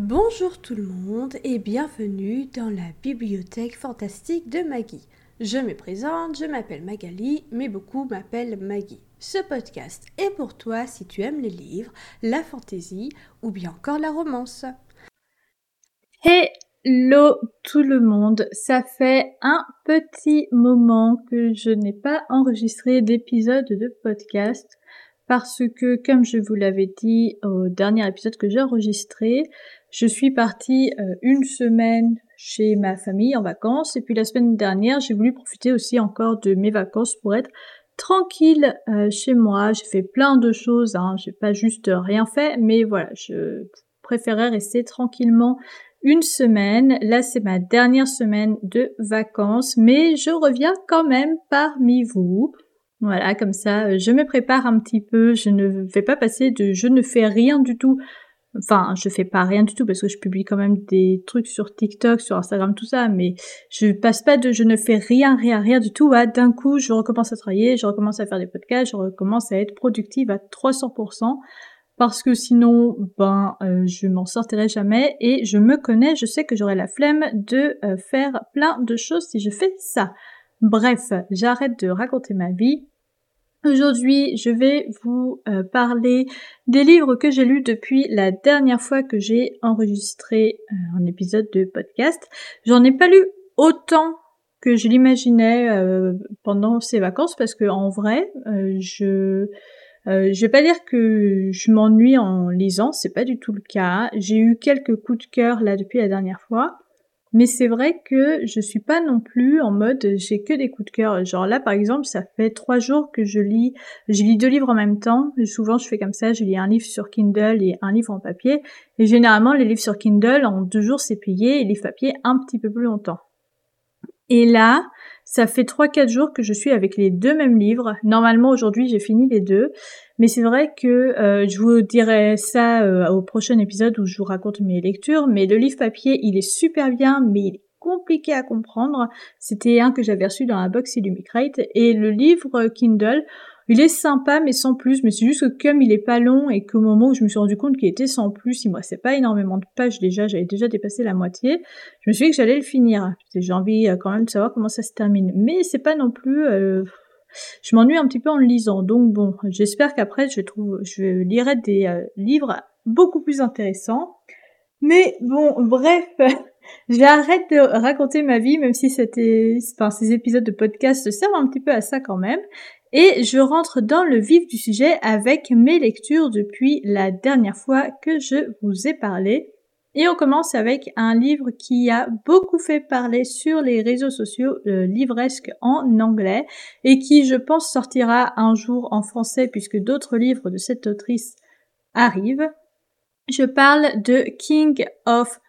Bonjour tout le monde et bienvenue dans la bibliothèque fantastique de Maggie. Je me présente, je m'appelle Magali, mais beaucoup m'appellent Maggie. Ce podcast est pour toi si tu aimes les livres, la fantaisie ou bien encore la romance. Hello tout le monde, ça fait un petit moment que je n'ai pas enregistré d'épisode de podcast parce que comme je vous l'avais dit au dernier épisode que j'ai enregistré, je suis partie euh, une semaine chez ma famille en vacances et puis la semaine dernière j'ai voulu profiter aussi encore de mes vacances pour être tranquille euh, chez moi. J'ai fait plein de choses, hein. j'ai pas juste rien fait, mais voilà, je préférais rester tranquillement une semaine. Là c'est ma dernière semaine de vacances, mais je reviens quand même parmi vous. Voilà, comme ça, euh, je me prépare un petit peu. Je ne vais pas passer de je ne fais rien du tout Enfin, je fais pas rien du tout parce que je publie quand même des trucs sur TikTok, sur Instagram, tout ça, mais je passe pas de je ne fais rien, rien, rien du tout à d'un coup je recommence à travailler, je recommence à faire des podcasts, je recommence à être productive à 300% parce que sinon, ben, euh, je m'en sortirai jamais et je me connais, je sais que j'aurai la flemme de euh, faire plein de choses si je fais ça. Bref, j'arrête de raconter ma vie Aujourd'hui, je vais vous euh, parler des livres que j'ai lus depuis la dernière fois que j'ai enregistré euh, un épisode de podcast. J'en ai pas lu autant que je l'imaginais euh, pendant ces vacances parce que en vrai, je je vais pas dire que je m'ennuie en lisant, c'est pas du tout le cas. J'ai eu quelques coups de cœur là depuis la dernière fois. Mais c'est vrai que je suis pas non plus en mode j'ai que des coups de cœur. Genre là par exemple, ça fait trois jours que je lis, je lis deux livres en même temps. Souvent je fais comme ça, je lis un livre sur Kindle et un livre en papier. Et généralement les livres sur Kindle en deux jours c'est plié et les livres papier un petit peu plus longtemps. Et là, ça fait 3-4 jours que je suis avec les deux mêmes livres. Normalement aujourd'hui j'ai fini les deux. Mais c'est vrai que euh, je vous dirai ça euh, au prochain épisode où je vous raconte mes lectures. Mais le livre papier il est super bien mais il est compliqué à comprendre. C'était un que j'avais reçu dans la box Illumicrate. Et le livre Kindle, il est sympa mais sans plus, mais c'est juste que comme il est pas long et qu'au moment où je me suis rendu compte qu'il était sans plus, il me restait pas énormément de pages déjà, j'avais déjà dépassé la moitié, je me suis dit que j'allais le finir. J'ai envie euh, quand même de savoir comment ça se termine. Mais c'est pas non plus... Euh, je m'ennuie un petit peu en le lisant, donc bon, j'espère qu'après je trouve, je lirai des euh, livres beaucoup plus intéressants. Mais bon, bref, j'arrête de raconter ma vie, même si c'était, enfin, ces épisodes de podcast servent un petit peu à ça quand même. Et je rentre dans le vif du sujet avec mes lectures depuis la dernière fois que je vous ai parlé. Et on commence avec un livre qui a beaucoup fait parler sur les réseaux sociaux, le livresque en anglais, et qui je pense sortira un jour en français puisque d'autres livres de cette autrice arrivent. Je parle de King of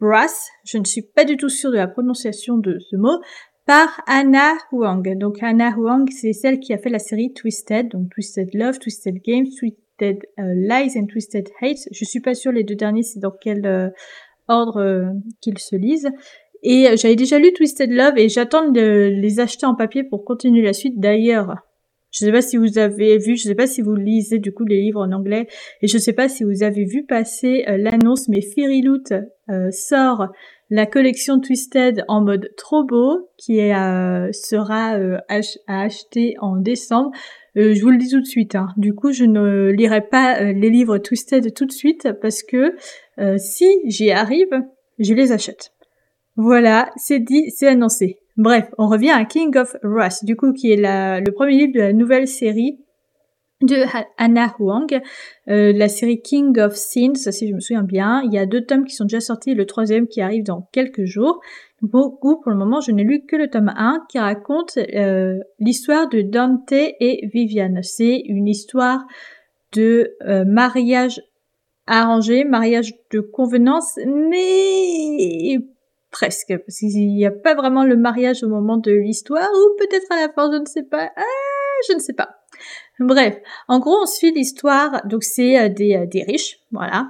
Brass. Je ne suis pas du tout sûre de la prononciation de ce mot, par Anna Huang. Donc Anna Huang, c'est celle qui a fait la série Twisted, donc Twisted Love, Twisted Games, Twisted euh, Lies and Twisted Hate. Je suis pas sûre les deux derniers c'est dans quel euh, ordre euh, qu'ils se lisent. Et j'avais déjà lu Twisted Love et j'attends de les acheter en papier pour continuer la suite. D'ailleurs, je sais pas si vous avez vu, je sais pas si vous lisez du coup les livres en anglais, et je sais pas si vous avez vu passer l'annonce, mais Fairy Loot sort la collection Twisted en mode trop beau qui sera à acheter en décembre. Euh, je vous le dis tout de suite. Hein. Du coup, je ne lirai pas les livres Twisted tout de suite parce que si j'y arrive, je les achète. Voilà, c'est dit, c'est annoncé. Bref, on revient à King of Rust, du coup, qui est le premier livre de la nouvelle série de Anna Huang, euh, la série King of Sins, si je me souviens bien. Il y a deux tomes qui sont déjà sortis, le troisième qui arrive dans quelques jours. Beaucoup, pour le moment, je n'ai lu que le tome 1 qui raconte euh, l'histoire de Dante et Viviane. C'est une histoire de euh, mariage arrangé, mariage de convenance, mais presque, parce qu'il n'y a pas vraiment le mariage au moment de l'histoire, ou peut-être à la fin, je ne sais pas. Ah, je ne sais pas. Bref, en gros, on suit l'histoire, donc c'est euh, des, des riches, voilà.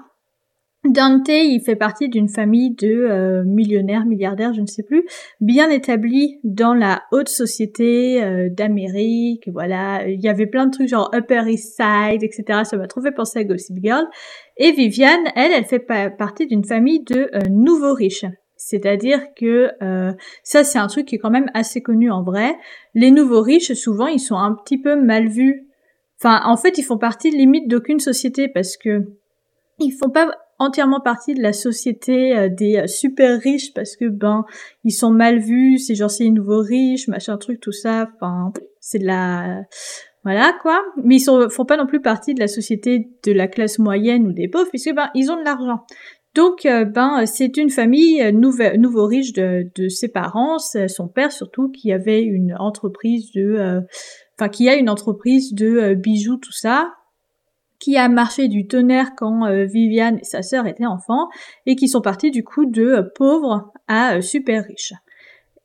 Dante, il fait partie d'une famille de euh, millionnaires, milliardaires, je ne sais plus, bien établis dans la haute société d'Amérique, voilà. Il y avait plein de trucs genre Upper East Side, etc. Ça m'a trop fait penser à Gossip Girl. Et Viviane, elle, elle fait partie d'une famille de nouveaux riches. C'est-à-dire que ça, c'est un truc qui est quand même assez connu en vrai. Les nouveaux riches, souvent, ils sont un petit peu mal vus. Enfin, en fait, ils font partie limite d'aucune société parce que ils font pas entièrement partie de la société euh, des euh, super riches parce que ben ils sont mal vus, c'est genre c'est les nouveaux riches, machin truc tout ça, enfin c'est de la voilà quoi. Mais ils sont, font pas non plus partie de la société de la classe moyenne ou des pauvres puisque ben ils ont de l'argent. Donc euh, ben c'est une famille nouveau, nouveau riche de, de ses parents, son père surtout qui avait une entreprise de enfin qui a une entreprise de bijoux tout ça qui a marché du tonnerre quand euh, Viviane et sa sœur étaient enfants, et qui sont partis du coup de euh, pauvres à euh, super riches.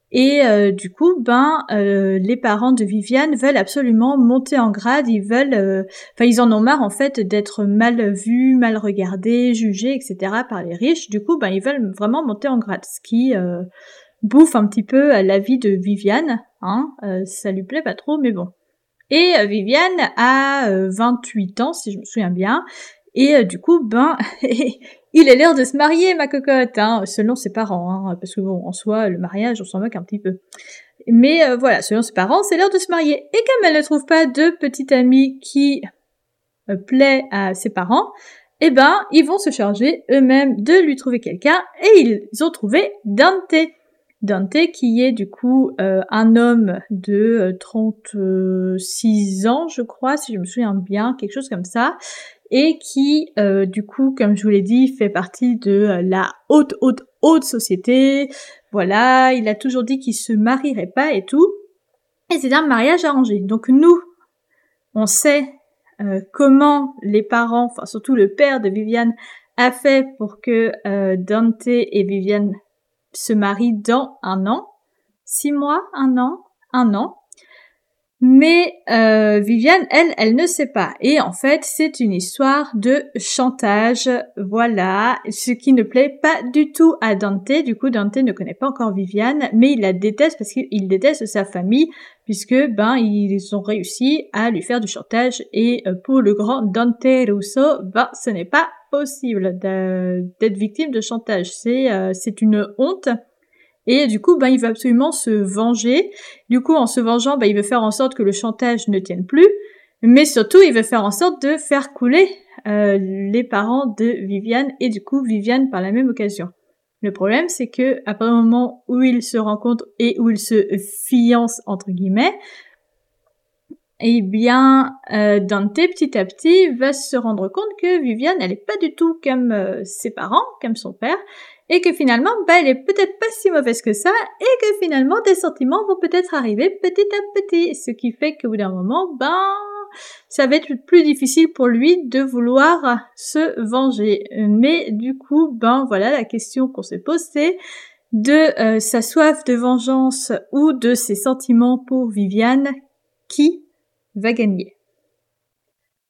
Et du coup, ben, les parents de Viviane veulent absolument monter en grade. Ils veulent, enfin, ils en ont marre en fait d'être mal vus, mal regardés, jugés, etc. par les riches. Du coup, ben, ils veulent vraiment monter en grade, ce qui bouffe un petit peu la vie de Viviane. Hein, ça lui plaît pas trop, mais bon. Et euh, Viviane a 28 euh, ans, si je me souviens bien. Et euh, du coup, ben, il est l'heure de se marier, ma cocotte, hein, selon ses parents, hein, parce que bon, en soi, le mariage, on s'en moque un petit peu. Mais voilà, selon ses parents, c'est l'heure de se marier. Et comme elle ne trouve pas de petite amie qui plaît à ses parents, eh ben, ils vont se charger eux-mêmes de lui trouver quelqu'un, et ils ont trouvé Dante. Dante qui est du coup euh, un homme de 36 euh, ans je crois si je me souviens bien quelque chose comme ça et qui euh, du coup comme je vous l'ai dit fait partie de la haute haute haute société. Voilà il a toujours dit qu'il se marierait pas et tout. Et c'est un mariage arrangé. Donc nous on sait comment les parents enfin surtout le père de Viviane a fait pour que Dante et Viviane se marie dans un an, six mois, un an, un an. Mais euh, Viviane, elle, elle ne sait pas. Et en fait, c'est une histoire de chantage. Voilà, ce qui ne plaît pas du tout à Dante. Du coup, Dante ne connaît pas encore Viviane, mais il la déteste parce qu'il déteste sa famille, puisque ben ils ont réussi à lui faire du chantage. Et euh, pour le grand Dante Russo, ben ce n'est pas possible d'être victime de chantage. C'est euh, c'est une honte. Et du coup, ben, il veut absolument se venger. Du coup, en se vengeant, ben, il veut faire en sorte que le chantage ne tienne plus. Mais surtout, il veut faire en sorte de faire couler euh, les parents de Viviane et du coup Viviane par la même occasion. Le problème, c'est que après le moment où ils se rencontrent et où ils se fiancent entre guillemets, eh bien, euh, Dante, petit à petit, va se rendre compte que Viviane, elle est pas du tout comme euh, ses parents, comme son père, et que finalement, bah, elle est peut-être pas si mauvaise que ça, et que finalement, des sentiments vont peut-être arriver petit à petit, ce qui fait qu'au bout d'un moment, ben, ça va être plus difficile pour lui de vouloir se venger. Mais du coup, ben voilà, la question qu'on se pose, c'est de euh, sa soif de vengeance ou de ses sentiments pour Viviane, qui va gagner.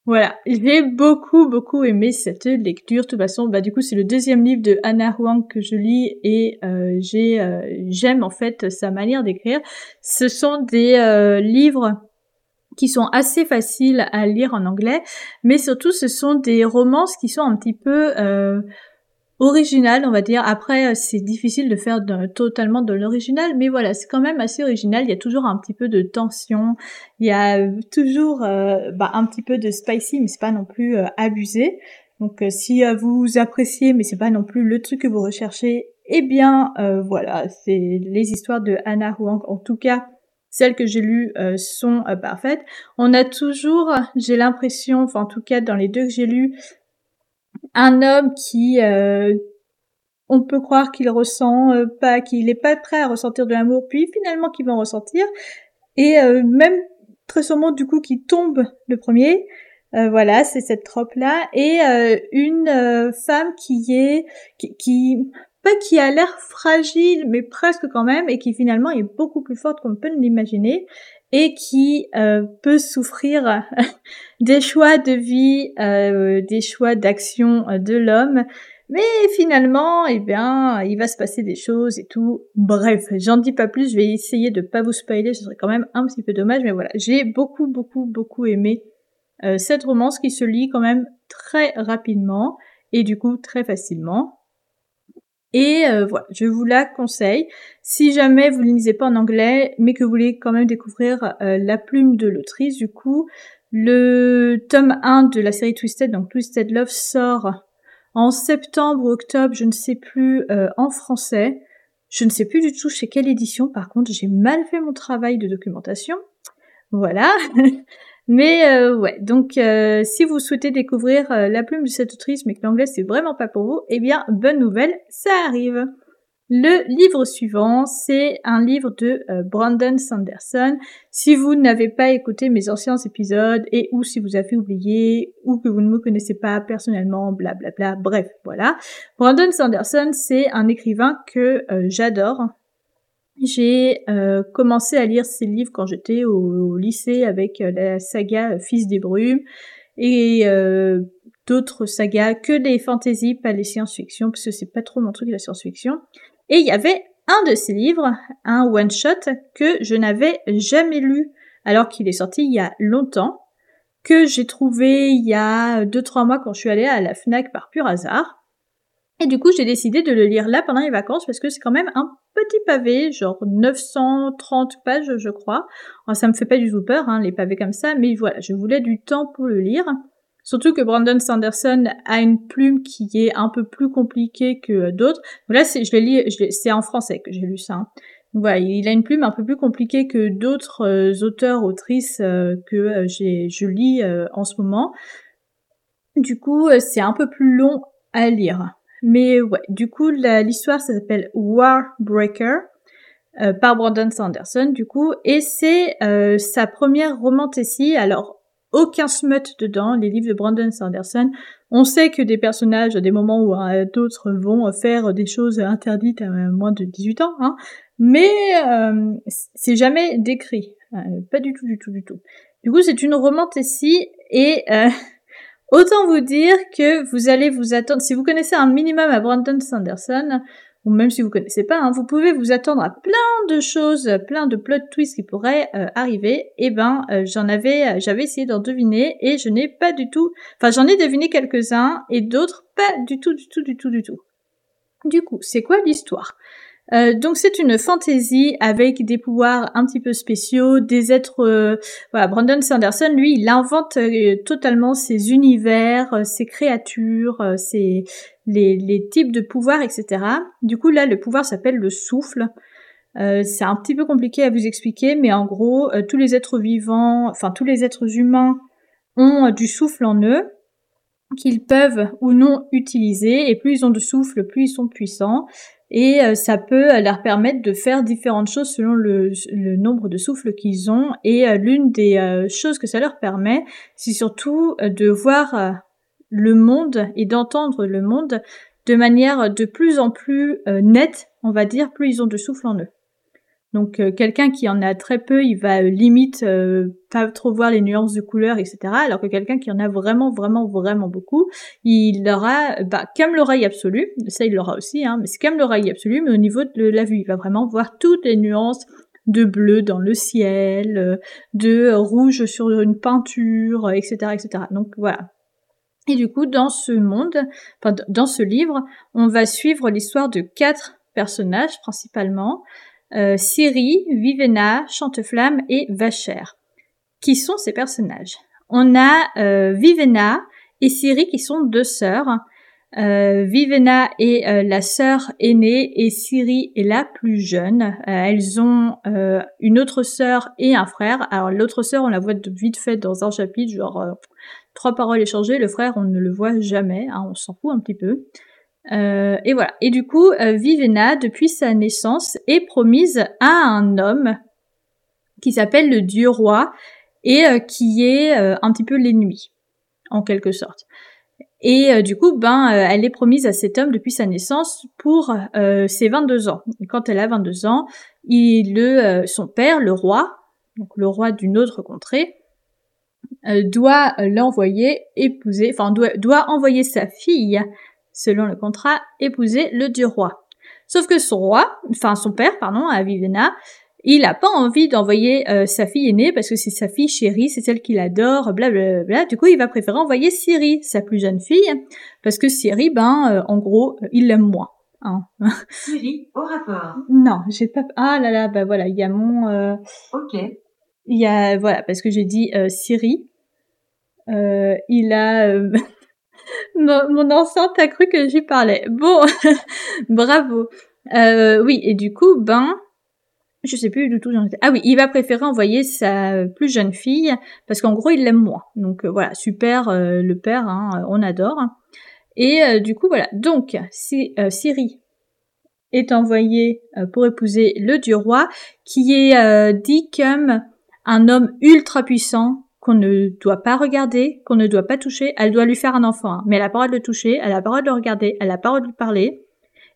Voilà, j'ai beaucoup beaucoup aimé cette lecture. De toute façon, bah du coup c'est le deuxième livre de Anna Huang que je lis et euh, j'ai euh, j'aime en fait sa manière d'écrire. Ce sont des euh, livres qui sont assez faciles à lire en anglais, mais surtout ce sont des romances qui sont un petit peu original, on va dire. Après, euh, c'est difficile de faire totalement de l'original, mais voilà, c'est quand même assez original. Il y a toujours un petit peu de tension, il y a euh, toujours euh, bah, un petit peu de spicy, mais c'est pas non plus abusé. Donc, si vous appréciez, mais c'est pas non plus le truc que vous recherchez, eh bien, voilà, c'est les histoires de Anna Huang. En tout cas, celles que j'ai lues sont parfaites. On a toujours, j'ai l'impression, enfin en tout cas dans les deux que j'ai lues, un homme qui euh, on peut croire qu'il ressent euh, pas, qu'il est pas prêt à ressentir de l'amour, puis finalement qu'il va en ressentir, et euh, même très sûrement du coup qui tombe le premier. voilà, c'est cette trope là, et une femme qui est qui, qui pas qui a l'air fragile, mais presque quand même, et qui finalement est beaucoup plus forte qu'on peut l'imaginer, et qui euh, peut souffrir des choix de vie, euh, des choix d'action euh, de l'homme. Mais finalement, eh bien, il va se passer des choses et tout. Bref, j'en dis pas plus, je vais essayer de pas vous spoiler, ce serait quand même un petit peu dommage, mais voilà, j'ai beaucoup, beaucoup, beaucoup aimé cette romance qui se lit quand même très rapidement et du coup très facilement. Et euh, voilà, je vous la conseille. Si jamais vous ne lisez pas en anglais, mais que vous voulez quand même découvrir euh, la plume de l'autrice, du coup, le tome 1 de la série Twisted, donc Twisted Love, sort en septembre octobre, je ne sais plus, euh, en français. Je ne sais plus du tout chez quelle édition, par contre, j'ai mal fait mon travail de documentation. Voilà. Mais euh, ouais, donc euh, si vous souhaitez découvrir la plume de cette autrice, mais que l'anglais c'est vraiment pas pour vous, eh bien, bonne nouvelle, ça arrive. Le livre suivant, c'est un livre de euh, Brandon Sanderson. Si vous n'avez pas écouté mes anciens épisodes et ou si vous avez oublié ou que vous ne me connaissez pas personnellement, blablabla, bla bla, bref, voilà. Brandon Sanderson, c'est un écrivain que euh, j'adore. J'ai euh, commencé à lire ses livres quand j'étais au, lycée avec la saga Fils des brumes et d'autres sagas que des fantaisies, pas les science-fiction, parce que c'est pas trop mon truc la science-fiction. Et il y avait un de ces livres, un one-shot, que je n'avais jamais lu, alors qu'il est sorti il y a longtemps, que j'ai trouvé il y a 2-3 mois quand je suis allée à la FNAC par pur hasard. Et du coup, j'ai décidé de le lire là pendant les vacances parce que c'est quand même un petit pavé, genre 930 pages, je crois. ça me fait pas du tout peur, hein, les pavés comme ça, mais voilà, je voulais du temps pour le lire. Surtout que Brandon Sanderson a une plume qui est un peu plus compliquée que d'autres. Là, c'est, je l'ai c'est en français que j'ai lu ça. Hein. voilà, il a une plume un peu plus compliquée que d'autres euh, auteurs, autrices euh, que euh, j'ai, je lis en ce moment. Du coup, c'est un peu plus long à lire. Mais ouais, du coup, l'histoire s'appelle Warbreaker. par Brandon Sanderson du coup et c'est sa première romantessie alors aucun smut dedans, les livres de Brandon Sanderson. On sait que des personnages, à des moments ou à d'autres, vont faire des choses interdites à moins de 18 ans, hein, mais euh, c'est jamais décrit. Euh, pas du tout, du tout, du tout. Du coup, c'est une romantessie et euh, autant vous dire que vous allez vous attendre, si vous connaissez un minimum à Brandon Sanderson, ou même si vous connaissez pas, hein, vous pouvez vous attendre à plein de choses, plein de plot twists qui pourraient euh, arriver. Et eh ben, euh, j'en avais, euh, j'avais essayé d'en deviner et je n'ai pas du tout, enfin j'en ai deviné quelques-uns et d'autres pas du tout, du tout, du tout, du tout. Du coup, c'est quoi l'histoire? Euh, donc c'est une fantaisie avec des pouvoirs un petit peu spéciaux, des êtres. voilà, Brandon Sanderson, lui, il invente totalement ses univers, ses créatures, ses les, les types de pouvoirs, etc. Du coup, là, le pouvoir s'appelle le souffle. Euh, c'est un petit peu compliqué à vous expliquer, mais en gros, euh, tous les êtres vivants, enfin tous les êtres humains ont euh, du souffle en eux qu'ils peuvent ou non utiliser, et plus ils ont de souffle, plus ils sont puissants, et ça peut leur permettre de faire différentes choses selon le, nombre de souffles qu'ils ont, et l'une des choses que ça leur permet, c'est surtout de voir le monde et d'entendre le monde de manière de plus en plus euh, nette, on va dire, plus ils ont de souffle en eux. Donc euh, quelqu'un qui en a très peu, il va euh, limite pas trop voir les nuances de couleurs, etc. Alors que quelqu'un qui en a vraiment, vraiment, vraiment beaucoup, il aura, bah, comme l'oreille absolue, ça il l'aura aussi, hein, mais c'est comme l'oreille absolue, mais au niveau de la vue, il va vraiment voir toutes les nuances de bleu dans le ciel, de rouge sur une peinture, etc., etc. Donc voilà, et du coup, dans ce monde, enfin, dans ce livre, on va suivre l'histoire de quatre personnages principalement. Euh, Siri, Vivena, Chanteflamme et Vacher. Qui sont ces personnages? On a euh, Vivena et Siri qui sont deux sœurs. Euh, Vivena est euh, la sœur aînée et Siri est la plus jeune. Euh, elles ont une autre sœur et un frère. Alors l'autre sœur, on la voit vite fait dans un chapitre, genre trois paroles échangées. Le frère, on ne le voit jamais, hein, on s'en fout un petit peu. Euh, et voilà. Et du coup, euh, Vivena, depuis sa naissance, est promise à un homme qui s'appelle le dieu roi et euh, qui est un petit peu l'ennemi, en quelque sorte. Et du coup, ben, elle est promise à cet homme depuis sa naissance pour ses 22 ans. Et quand elle a 22 ans, il, le, son père, le roi, donc le roi d'une autre contrée, euh, doit l'envoyer épouser, enfin doit envoyer sa fille, selon le contrat, épouser le dieu roi. Sauf que son roi, enfin son père, pardon, à Vivena, il a pas envie d'envoyer euh, sa fille aînée parce que c'est sa fille chérie, c'est celle qu'il adore, blablabla. Bla, bla. Du coup, il va préférer envoyer Siri, sa plus jeune fille, parce que Siri, ben, euh, en gros, il l'aime moins. Hein. Siri, au rapport. Non, j'ai pas. Ah là là, bah voilà, il y a mon. Euh... Ok. Il y a voilà parce que j'ai dit euh, Siri. Euh, il a. mon, mon enceinte a cru que j'y parlais. Bon, bravo. Euh, oui, et du coup, ben, je sais plus du tout. Ah oui, il va préférer envoyer sa plus jeune fille parce qu'en gros, il l'aime moins. Donc euh, voilà, super euh, le père, hein, on adore. Et du coup, voilà. Donc, si Siri est envoyée pour épouser le dieu roi, qui est dit comme un homme ultra puissant qu'on ne doit pas regarder, qu'on ne doit pas toucher. Elle doit lui faire un enfant, hein, mais elle a pas le droit de le toucher, elle a pas le droit de le regarder, elle a pas le droit de lui parler.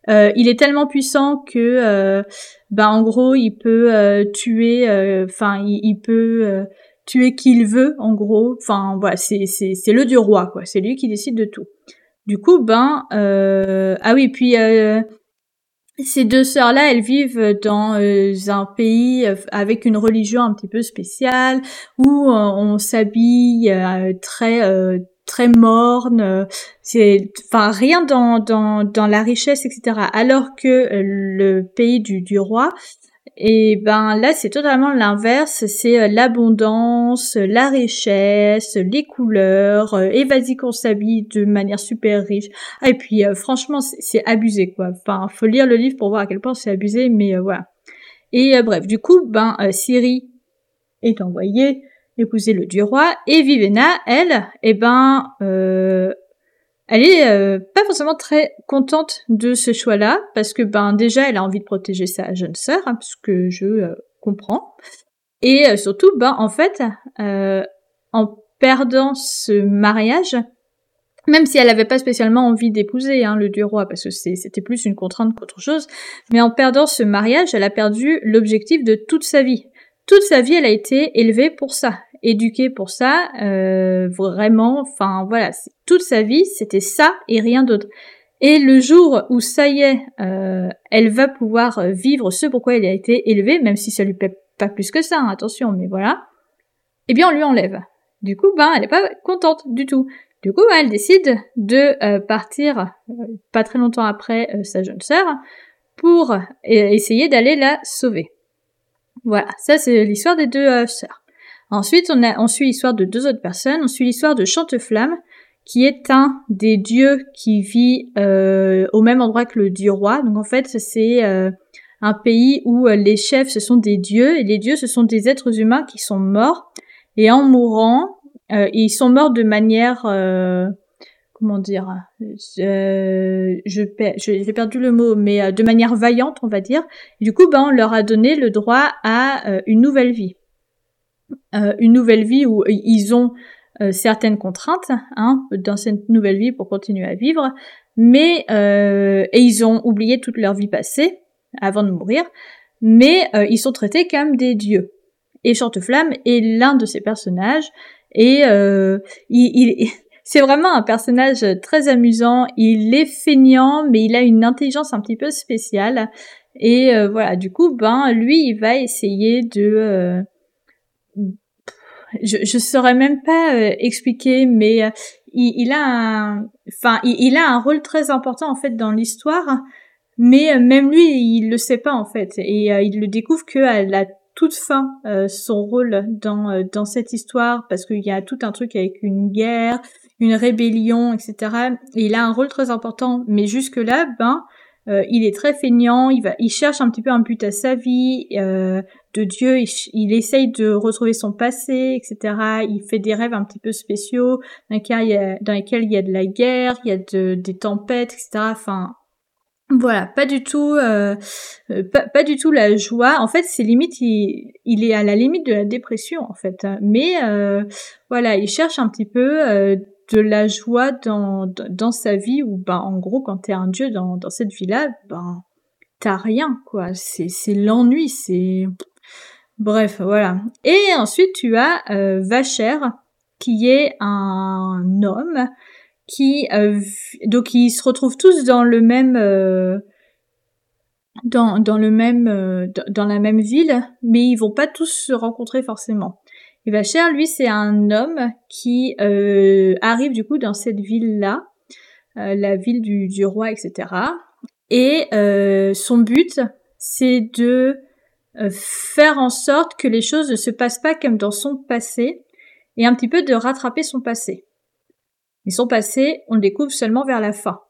Euh, il est tellement puissant que, euh, ben en gros, il peut euh, tuer, enfin, il, il, peut euh, tuer qui il veut, en gros. Enfin, voilà, c'est c'est le dieu roi, quoi. C'est lui qui décide de tout. Du coup, ben, euh, ah oui, puis euh, ces deux sœurs-là, elles vivent dans euh, un pays euh, avec une religion un petit peu spéciale où euh, on s'habille euh, très euh, très morne. C'est enfin rien dans dans dans la richesse etc. Alors que euh, le pays du du roi et ben là, c'est totalement l'inverse. C'est euh, l'abondance, la richesse, les couleurs. euh, et vas-y qu'on s'habille de manière super riche. Ah, et puis euh, franchement, c'est abusé quoi. Enfin, faut lire le livre pour voir à quel point c'est abusé, mais euh, voilà. Et euh, bref, du coup, ben euh, Siri est envoyée épouser le dieu roi et Vivenna, elle, eh ben, euh, elle est euh, pas forcément très contente de ce choix-là parce que ben déjà elle a envie de protéger sa jeune sœur, hein, ce que je euh, comprends, et euh, surtout ben en fait euh, en perdant ce mariage, même si elle n'avait pas spécialement envie d'épouser hein, le dieu roi parce que c'était plus une contrainte qu'autre chose, mais en perdant ce mariage, elle a perdu l'objectif de toute sa vie. Toute sa vie, elle a été élevée pour ça, éduquée pour ça, euh, vraiment, enfin voilà, toute sa vie, c'était ça et rien d'autre. Et le jour où ça y est, euh, elle va pouvoir vivre ce pourquoi elle a été élevée, même si ça lui plaît pas plus que ça, hein, attention, mais voilà, eh bien on lui enlève. Du coup, ben, elle est pas contente du tout. Du coup, ben, elle décide de euh, partir euh, pas très longtemps après euh, sa jeune sœur pour essayer d'aller la sauver. Voilà, ça c'est l'histoire des deux sœurs. Ensuite, on, a, suit l'histoire de deux autres personnes. On suit l'histoire de Chanteflamme, qui est un des dieux qui vit euh, au même endroit que le dieu roi. Donc en fait, c'est euh, un pays où euh, les chefs ce sont des dieux et les dieux ce sont des êtres humains qui sont morts. Et en mourant, ils sont morts de manière comment dire je j'ai perdu le mot mais de manière vaillante on va dire du coup ben on leur a donné le droit à une nouvelle vie Euh, une nouvelle vie où ils ont euh, certaines contraintes hein, dans cette nouvelle vie pour continuer à vivre mais euh, et ils ont oublié toute leur vie passée avant de mourir mais euh, ils sont traités comme des dieux et Chanteflamme est l'un de ces personnages et euh, il, il c'est vraiment un personnage très amusant. Il est feignant, mais il a une intelligence un petit peu spéciale. Et euh, voilà, du coup, ben lui, il va essayer de. euh, je je saurais même pas euh, expliquer, mais euh, il, il a un, enfin, il, il a un rôle très important en fait dans l'histoire. Mais euh, même lui, il le sait pas en fait, et euh, il le découvre que à la toute fin euh, son rôle dans euh, dans cette histoire parce qu'il y a tout un truc avec une guerre, une rébellion, etc. Et il a un rôle très important. Mais jusque là, ben, euh, il est très feignant. Il va, il cherche un petit peu un but à sa vie euh, de Dieu. Il, essaye de retrouver son passé, etc. Il fait des rêves un petit peu spéciaux dans lesquels il y a, dans lesquels il y a de la guerre, il y a de, des tempêtes, etc. Enfin, voilà, pas du tout, euh, euh, pas, du tout la joie. En fait, c'est limite, il, il est à la limite de la dépression, en fait. Mais euh, voilà, il cherche un petit peu euh, de la joie dans, dans sa vie. Où, ben, en gros, quand t'es un dieu dans, dans cette vie-là, ben, t'as rien, quoi. C'est c'est l'ennui, c'est bref, voilà. Et ensuite, tu as euh, Vacher, qui est un homme qui euh, donc ils se retrouvent tous dans le même euh, dans, dans le même dans la même ville, mais ils vont pas tous se rencontrer forcément. Et Vacher, lui, c'est un homme qui euh, arrive du coup dans cette ville-là, euh, la ville du, du, roi, etc. Et son but, c'est de faire en sorte que les choses ne se passent pas comme dans son passé, et un petit peu de rattraper son passé. Et son passé, on le découvre seulement vers la fin.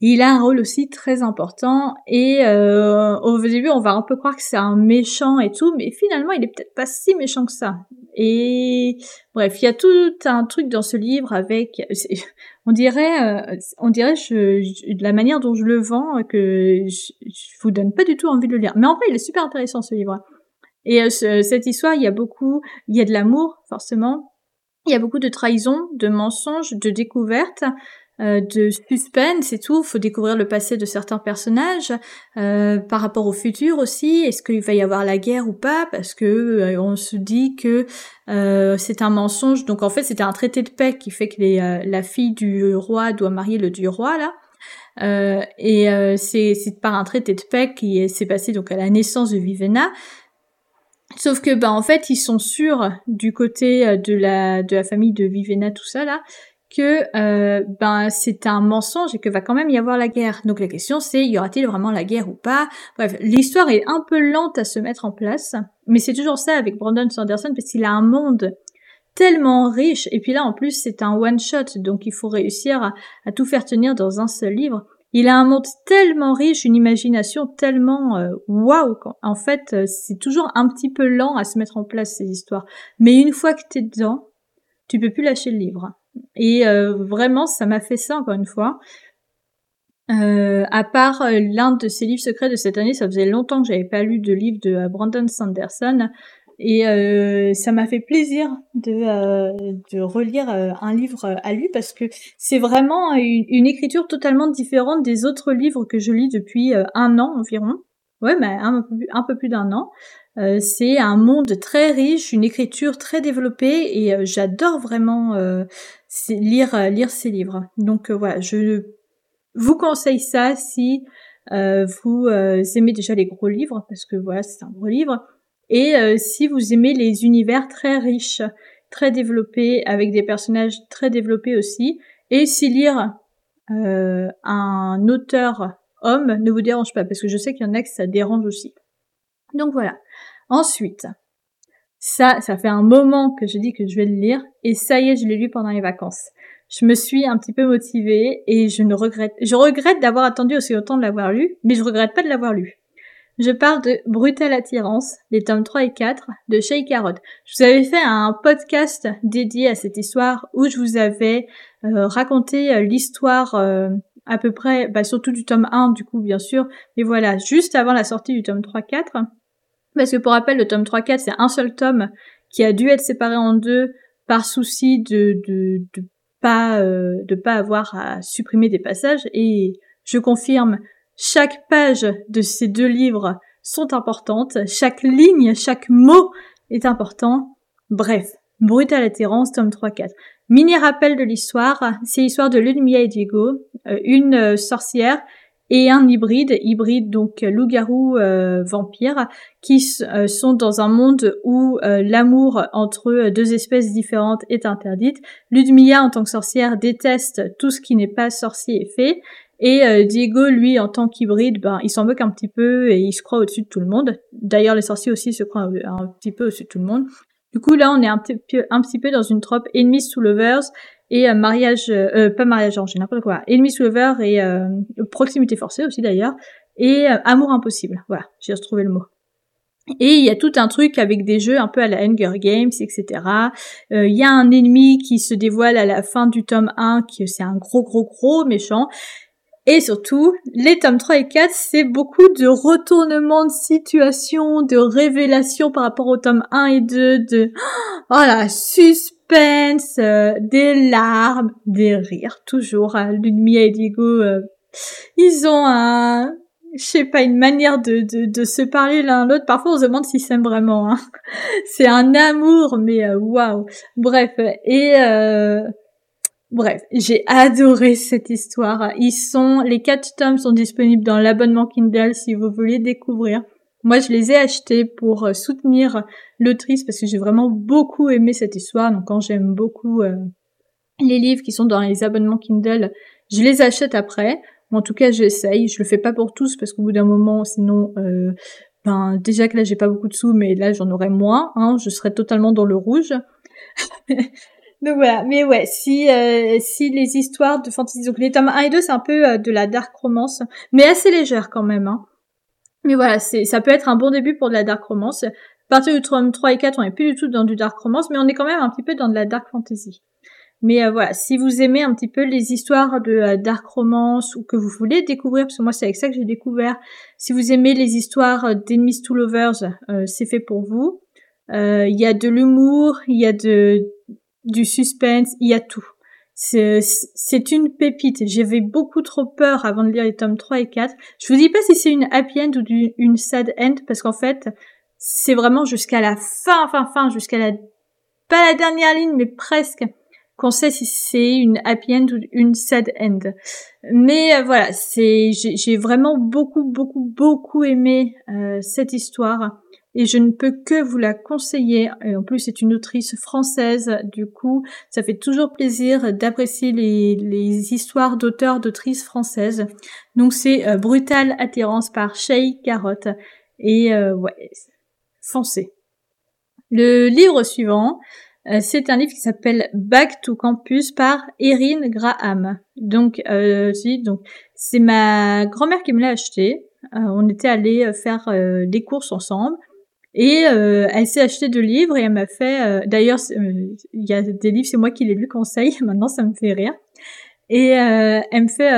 Il a un rôle aussi très important et euh, au début on va un peu croire que c'est un méchant et tout, mais finalement il est peut-être pas si méchant que ça. Et bref, il y a tout un truc dans ce livre avec, on dirait, euh, on dirait je, de la manière dont je le vends que je, je, vous donne pas du tout envie de le lire. Mais en vrai il est super intéressant ce livre. Et euh, cette histoire, il y a beaucoup, il y a de l'amour forcément, il y a beaucoup de trahison, de mensonges, de découvertes. Euh, de suspense et tout. Faut découvrir le passé de certains personnages euh, par rapport au futur aussi. Est-ce qu'il va y avoir la guerre ou pas? Parce que euh, on se dit que c'est un mensonge. Donc en fait, c'était un traité de paix qui fait que les, la fille du roi doit marier le dieu roi là. et c'est par un traité de paix qui s'est passé donc à la naissance de Vivenna. Sauf que bah en fait ils sont sûrs du côté de la de la famille de Vivenna tout ça là que euh, ben c'est un mensonge et que va quand même y avoir la guerre. Donc la question c'est y aura-t-il vraiment la guerre ou pas? Bref, l'histoire est un peu lente à se mettre en place, mais c'est toujours ça avec Brandon Sanderson parce qu'il a un monde tellement riche et puis là en plus c'est un one shot donc il faut réussir à, tout faire tenir dans un seul livre. Il a un monde tellement riche, une imagination tellement euh, waouh. Wow, en fait, euh, c'est toujours un petit peu lent à se mettre en place ces histoires. Mais une fois que t'es dedans, tu peux plus lâcher le livre. Et euh, vraiment, ça m'a fait ça encore une fois. Euh, à part euh, l'un de ses livres secrets de cette année, ça faisait longtemps que j'avais pas lu de livre de Brandon Sanderson. Et ça m'a fait plaisir de, de relire un livre à lui parce que c'est vraiment une, écriture totalement différente des autres livres que je lis depuis un an environ. Ouais, mais un peu plus d'un an. Euh, c'est un monde très riche, une écriture très développée et euh, j'adore vraiment euh, lire lire ces livres. Donc voilà, je vous conseille ça si vous aimez déjà les gros livres parce que voilà, c'est un gros livre et si vous aimez les univers très riches, très développés avec des personnages très développés aussi et si lire un auteur homme ne vous dérange pas parce que je sais qu'il y en a que ça dérange aussi. Donc voilà. Ensuite, ça, ça fait un moment que je dis que je vais le lire et ça y est, je l'ai lu pendant les vacances. Je me suis un petit peu motivée et je ne regrette, je regrette d'avoir attendu aussi longtemps de l'avoir lu, mais je regrette pas de l'avoir lu. Je parle de Brutale Attirance, les tomes 3 et 4 de Shay Carrot. Je vous avais fait un podcast dédié à cette histoire où je vous avais euh, raconté euh, l'histoire euh, à peu près, bah, surtout du tome 1 du coup bien sûr, mais voilà, juste avant la sortie du tome 3-4. Parce que pour rappel, le tome 3-4, c'est un seul tome qui a dû être séparé en deux par souci de, de, de pas, euh, de pas avoir à supprimer des passages. Et je confirme, chaque page de ces deux livres sont importantes. Chaque ligne, chaque mot est important. Bref, Brutal Atterrance, tome 3-4. Mini rappel de l'histoire, c'est l'histoire de Ludmilla et Diego, euh, une euh, sorcière et un hybride, hybride donc loup-garou euh, vampire, qui euh, sont dans un monde où euh, l'amour entre deux espèces différentes est interdite. Ludmilla en tant que sorcière déteste tout ce qui n'est pas sorcier et fait. Et Diego, lui, en tant qu'hybride, ben, il s'en moque un petit peu et il se croit au-dessus de tout le monde. D'ailleurs, les sorciers aussi se croient un, petit peu au-dessus de tout le monde. Du coup, là, on est un petit peu, un petit peu dans une trope enemies to lovers et euh, mariage, euh, euh, pas mariage j'ai n'importe quoi, ennemi Lover et proximité forcée aussi d'ailleurs, et amour impossible. Voilà, j'ai retrouvé le mot. Et il y a tout un truc avec des jeux un peu à la Hunger Games, etc. Il y a un ennemi qui se dévoile à la fin du tome 1, qui c'est un gros gros gros méchant. Et surtout, les tomes 3 et 4, c'est beaucoup de retournements de situation, de révélations par rapport au tome 1 et 2, de, oh la suspense, euh, des larmes, des rires, toujours. Hein, Ludmilla et Diego, euh, ils ont un, je sais pas, une manière de, de, se parler l'un l'autre. Parfois, on se demande s'ils s'aiment vraiment. Hein. C'est un amour, mais euh, waouh. Bref, et Bref, j'ai adoré cette histoire. Ils sont, les quatre tomes sont disponibles dans l'abonnement Kindle si vous voulez découvrir. Moi, je les ai achetés pour euh, soutenir l'autrice parce que j'ai vraiment beaucoup aimé cette histoire. Donc, quand j'aime beaucoup euh, les livres qui sont dans les abonnements Kindle, je les achète après. En tout cas, j'essaye. Je le fais pas pour tous parce qu'au bout d'un moment, sinon, euh, ben déjà que là, j'ai pas beaucoup de sous, mais là, j'en aurais moins. Hein, je serais totalement dans le rouge. donc voilà. Mais ouais, si si les histoires de fantasy, donc les tomes 1 et 2, c'est un peu de la dark romance, mais assez légère quand même. Hein. Mais voilà, c'est, ça peut être un bon début pour de la dark romance. À partir du tome 3 et 4, on est plus du tout dans du dark romance, mais on est quand même un petit peu dans de la dark fantasy. Mais euh, voilà, si vous aimez un petit peu les histoires de euh, dark romance ou que vous voulez découvrir, parce que moi c'est avec ça que j'ai découvert, si vous aimez les histoires d'Enemies to Lovers, euh, c'est fait pour vous. Il y a de l'humour, il y a de du suspense, il y a tout. C'est une pépite. J'avais beaucoup trop peur avant de lire les tomes 3 et 4. Je vous dis pas si c'est une happy end ou une sad end parce qu'en fait, c'est vraiment jusqu'à la fin, fin, fin, jusqu'à la, pas la dernière ligne, mais presque, qu'on sait si c'est une happy end ou une sad end. Mais euh, voilà, c'est, j'ai vraiment beaucoup, beaucoup, beaucoup aimé euh, cette histoire et je ne peux que vous la conseiller. Et en plus, c'est une autrice française, du coup, ça fait toujours plaisir d'apprécier les, les histoires d'auteurs, d'autrices françaises. Donc c'est euh, Brutale Attirance par Shay Carotte. Et euh, ouais, foncez. Le livre suivant, euh, c'est un livre qui s'appelle Back to Campus par Erin Graham. Donc, euh, donc c'est ma grand-mère qui me l'a acheté. on était allés faire des courses ensemble. Et euh, elle s'est acheté deux livres et elle m'a fait. Euh, d'ailleurs, euh, il y a des livres, c'est moi qui les lu conseil. Maintenant, ça me fait rire. Et elle me fait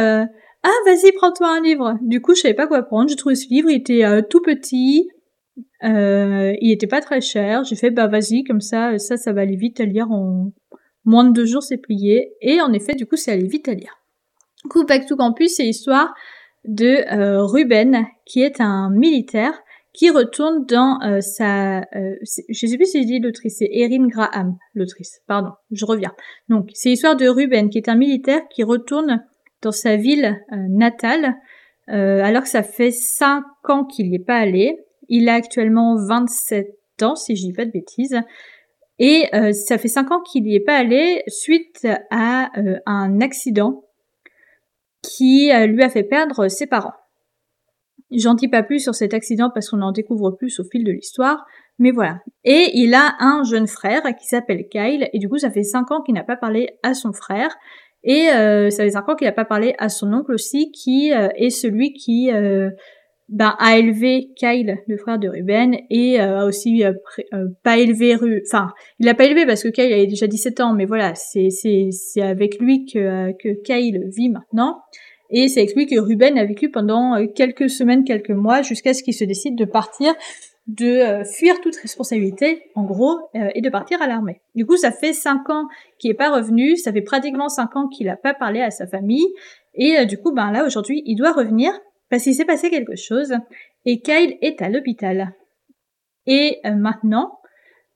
ah vas-y prends-toi un livre. Du coup, je savais pas quoi prendre. J'ai trouvé ce livre, il était tout petit, il était pas très cher. J'ai fait bah vas-y comme ça, ça ça va aller vite à lire en moins de deux jours, c'est plié. Et en effet, du coup, c'est allé vite à lire. Du coup, Back Campus, c'est l'histoire de Ruben qui est un militaire qui retourne dans euh, sa... Euh, je sais plus si j'ai dit l'autrice, c'est Erin Graham, l'autrice. Pardon, je reviens. Donc, c'est l'histoire de Ruben, qui est un militaire qui retourne dans sa ville euh, natale, alors que ça fait 5 ans qu'il n'y est pas allé. Il a actuellement 27 ans, si je dis pas de bêtises. Et ça fait 5 ans qu'il n'y est pas allé suite à un accident qui lui a fait perdre ses parents. J'en dis pas plus sur cet accident parce qu'on en découvre plus au fil de l'histoire, mais voilà. Et il a un jeune frère qui s'appelle Kyle, et du coup ça fait 5 ans qu'il n'a pas parlé à son frère, et euh, ça fait 5 ans qu'il n'a pas parlé à son oncle aussi, qui euh, est celui qui euh, ben, a élevé Kyle, le frère de Ruben, et a aussi pas élevé Ru... Enfin, il l'a pas élevé parce que Kyle avait déjà 17 ans, mais voilà, c'est avec lui que, que Kyle vit maintenant. Et ça explique que Ruben a vécu pendant euh, quelques semaines, quelques mois, jusqu'à ce qu'il se décide de partir, de euh, fuir toute responsabilité, en gros, euh, et de partir à l'armée. Du coup, ça fait cinq ans qu'il est pas revenu, ça fait pratiquement cinq ans qu'il a pas parlé à sa famille, et du coup, ben là, aujourd'hui, il doit revenir, parce qu'il s'est passé quelque chose, et Kyle est à l'hôpital. Et maintenant,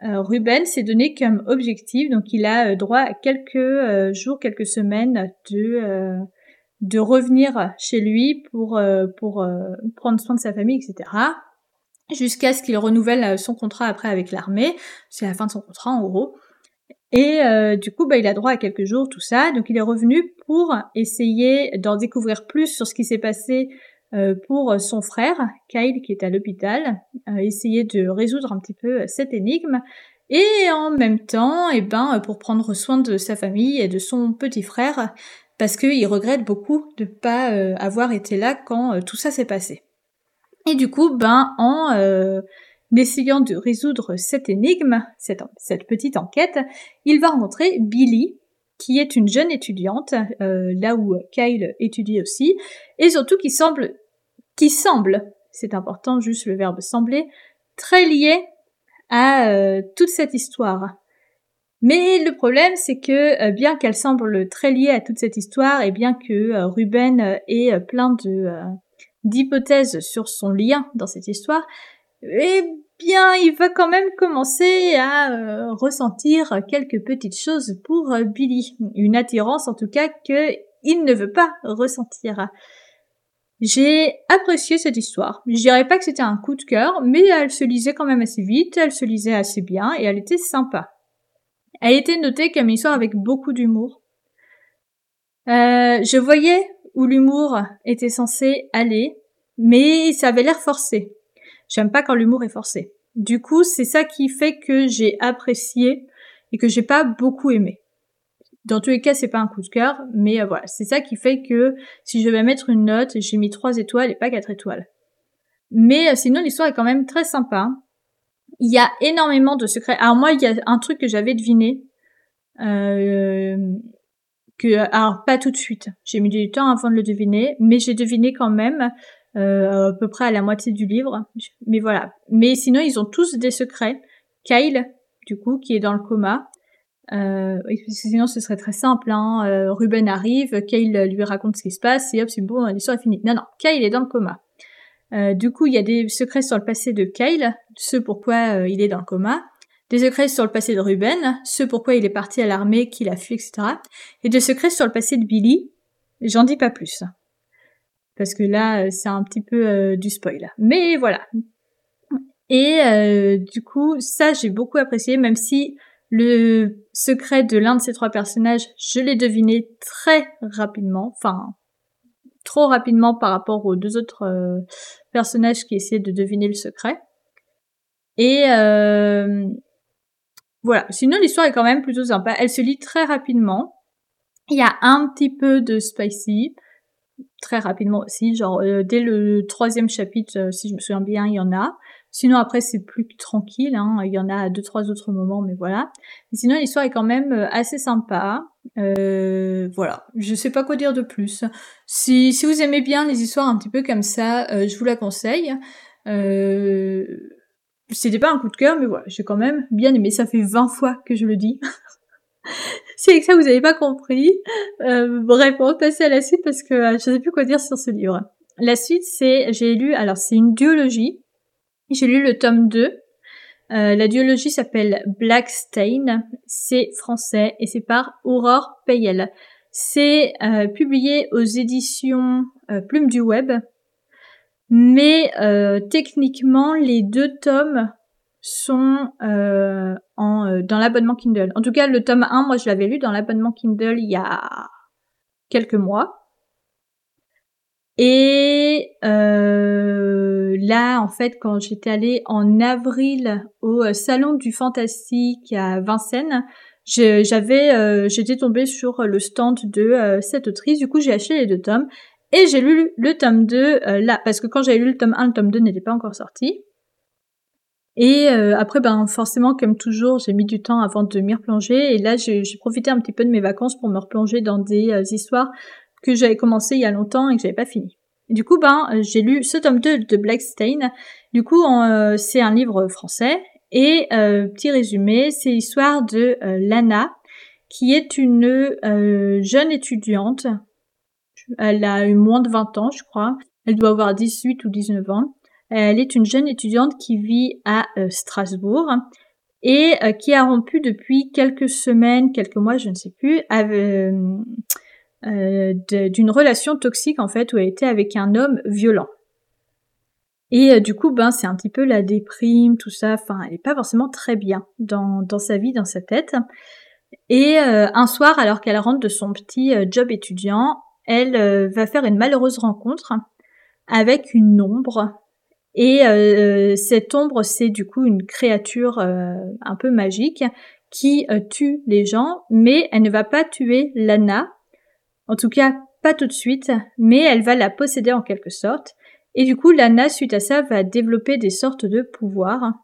Ruben s'est donné comme objectif, donc il a droit à quelques jours, quelques semaines de de revenir chez lui pour, euh, pour euh, prendre soin de sa famille, etc. Jusqu'à ce qu'il renouvelle euh, son contrat après avec l'armée. C'est la fin de son contrat en gros. Et du coup, bah, il a droit à quelques jours, tout ça. Donc il est revenu pour essayer d'en découvrir plus sur ce qui s'est passé pour son frère, Kyle, qui est à l'hôpital. essayer de résoudre un petit peu cette énigme. Et en même temps, eh ben, pour prendre soin de sa famille et de son petit frère, parce qu'il regrette beaucoup de pas euh, avoir été là quand euh, tout ça s'est passé. Et du coup, ben en euh, essayant de résoudre cette énigme, cette, petite enquête, il va rencontrer Billy, qui est une jeune étudiante, là où Kyle étudie aussi, et surtout qui semble, qui semble, c'est important juste le verbe sembler, très liée à toute cette histoire. Mais le problème, c'est que euh, bien qu'elle semble très liée à toute cette histoire, et bien que euh, Ruben euh, ait plein d'hypothèses sur son lien dans cette histoire, et bien, il va quand même commencer à ressentir quelques petites choses pour Billy. Une attirance en tout cas que il ne veut pas ressentir. J'ai apprécié cette histoire. Je dirais pas que c'était un coup de cœur, mais elle se lisait quand même assez vite, elle se lisait assez bien et elle était sympa. Elle était notée comme une histoire avec beaucoup d'humour. Euh, je voyais où l'humour était censé aller, mais ça avait l'air forcé. J'aime pas quand l'humour est forcé. Du coup, c'est ça qui fait que j'ai apprécié et que j'ai pas beaucoup aimé. Dans tous les cas, c'est pas un coup de cœur, mais euh, voilà, c'est ça qui fait que si je vais mettre une note, j'ai mis trois étoiles et pas quatre étoiles. Mais euh, sinon, l'histoire est quand même très sympa. Il y a énormément de secrets. Alors moi, il y a un truc que j'avais deviné, euh, que alors pas tout de suite. J'ai mis du temps avant de le deviner, mais j'ai deviné quand même euh, à peu près à la moitié du livre. Mais voilà. Mais sinon, ils ont tous des secrets. Kyle, du coup, qui est dans le coma. Euh, sinon, ce serait très simple. Hein. Euh, Ruben arrive, Kyle lui raconte ce qui se passe, et hop, c'est bon, l'histoire est finie. Non, non, Kyle est dans le coma. Euh, du coup, il y a des secrets sur le passé de Kyle, ce pourquoi euh, il est dans le coma. Des secrets sur le passé de Ruben, ce pourquoi il est parti à l'armée, qu'il a fui, etc. Et des secrets sur le passé de Billy. J'en dis pas plus parce que là, euh, c'est un petit peu euh, du spoil. Mais voilà. Et du coup, ça, j'ai beaucoup apprécié, même si le secret de l'un de ces trois personnages, je l'ai deviné très rapidement, enfin, trop rapidement par rapport aux deux autres personnages qui essayaient de deviner le secret. Et voilà. Sinon, l'histoire est quand même plutôt sympa. Elle se lit très rapidement. Il y a un petit peu de spicy très rapidement aussi, genre euh, dès le troisième chapitre, euh, si je me souviens bien, il y en a. Sinon après c'est plus tranquille, hein. il y en a deux trois autres moments, mais voilà. sinon l'histoire est quand même euh, assez sympa. voilà, je sais pas quoi dire de plus. Si, si vous aimez bien les histoires un petit peu comme ça, je vous la conseille. C'était pas un coup de cœur, mais voilà, j'ai quand même bien aimé. Ça fait 20 fois que je le dis. si avec ça vous n'avez pas compris, euh, bref, on va passer à la suite parce que euh, je ne sais plus quoi dire sur ce livre. La suite, c'est, j'ai lu, alors c'est une duologie. J'ai lu le tome 2. Euh, la duologie s'appelle Black Stain. C'est français et c'est par Aurore Payel. C'est euh, publié aux éditions Plume du Web. Mais techniquement, les deux tomes sont euh, en, euh, dans l'abonnement Kindle. En tout cas, le tome 1, moi je l'avais lu dans l'abonnement Kindle il y a quelques mois. Et euh, là, en fait, quand j'étais allée en avril au euh, salon du fantastique à Vincennes, j'avais, j'étais tombée sur le stand de cette autrice. Du coup, j'ai acheté les deux tomes et j'ai lu le tome 2 là parce que quand j'avais lu le tome 1, le tome 2 n'était pas encore sorti. Et euh, après, ben forcément, comme toujours, j'ai mis du temps avant de m'y replonger. Et là, j'ai profité un petit peu de mes vacances pour me replonger dans des euh, histoires que j'avais commencé il y a longtemps et que j'avais pas fini. du coup, ben j'ai lu ce tome 2 de Blackstein. Du coup, euh, c'est un livre français. Et petit résumé, c'est l'histoire de Lana, qui est une jeune étudiante. Elle a eu moins de 20 ans, je crois. Elle doit avoir 18 ou 19 ans elle est une jeune étudiante qui vit à euh, Strasbourg et euh, qui a rompu depuis quelques semaines, quelques mois, je ne sais plus, euh, d'une relation toxique en fait où elle était avec un homme violent. Et du coup, ben c'est un petit peu la déprime, tout ça. Enfin, elle n'est pas forcément très bien dans, dans sa vie, dans sa tête. Et un soir, alors qu'elle rentre de son petit job étudiant, elle va faire une malheureuse rencontre avec une ombre et euh, cette ombre, c'est du coup une créature euh, un peu magique qui euh, tue les gens, mais elle ne va pas tuer Lana. En tout cas, pas tout de suite, mais elle va la posséder en quelque sorte. Et du coup, Lana, suite à ça, va développer des sortes de pouvoirs.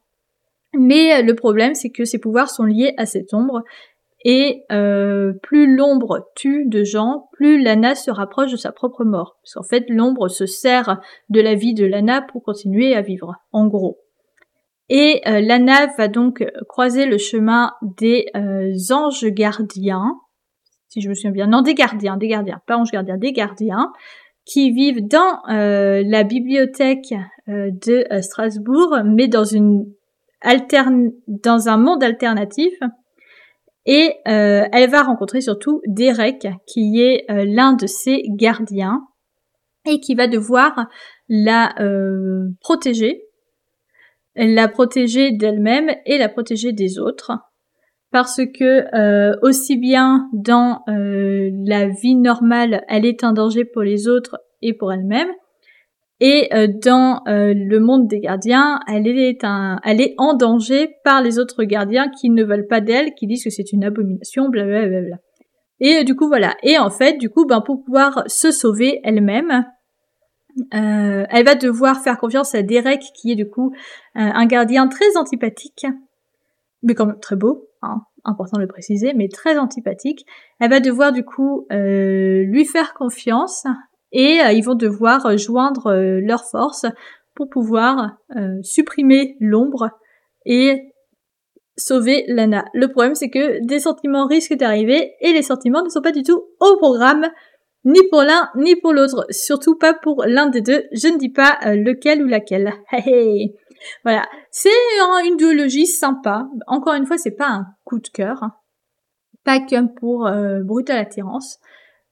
Mais le problème, c'est que ces pouvoirs sont liés à cette ombre, et euh, plus l'ombre tue de gens, plus Lana se rapproche de sa propre mort. Parce qu'en fait, l'ombre se sert de la vie de Lana pour continuer à vivre, en gros. Et euh, Lana va donc croiser le chemin des euh, anges gardiens, si je me souviens bien, non des gardiens, des gardiens, pas anges gardiens, des gardiens, qui vivent dans la bibliothèque de Strasbourg, mais dans une alterne dans un monde alternatif. Et euh, elle va rencontrer surtout Derek, qui est euh, l'un de ses gardiens, et qui va devoir la euh, protéger, la protéger d'elle-même et la protéger des autres. Parce que aussi bien dans la vie normale, elle est un danger pour les autres et pour elle-même, et euh, dans euh, le monde des gardiens, elle est, un, elle est en danger par les autres gardiens qui ne veulent pas d'elle, qui disent que c'est une abomination, blablabla. Et euh, du coup voilà. Et en fait, du coup, ben pour pouvoir se sauver elle-même, elle va devoir faire confiance à Derek, qui est du coup un gardien très antipathique, mais quand même très beau, hein, important de le préciser, mais très antipathique. Elle va devoir du coup lui faire confiance et euh, ils vont devoir euh, joindre euh, leurs forces pour pouvoir supprimer l'ombre et sauver Lana. Le problème c'est que des sentiments risquent d'arriver et les sentiments ne sont pas du tout au programme ni pour l'un ni pour l'autre, surtout pas pour l'un des deux. Je ne dis pas lequel ou laquelle. voilà, c'est une duologie sympa. Encore une fois, c'est pas un coup de cœur, hein. pas comme pour Brutal Attirance.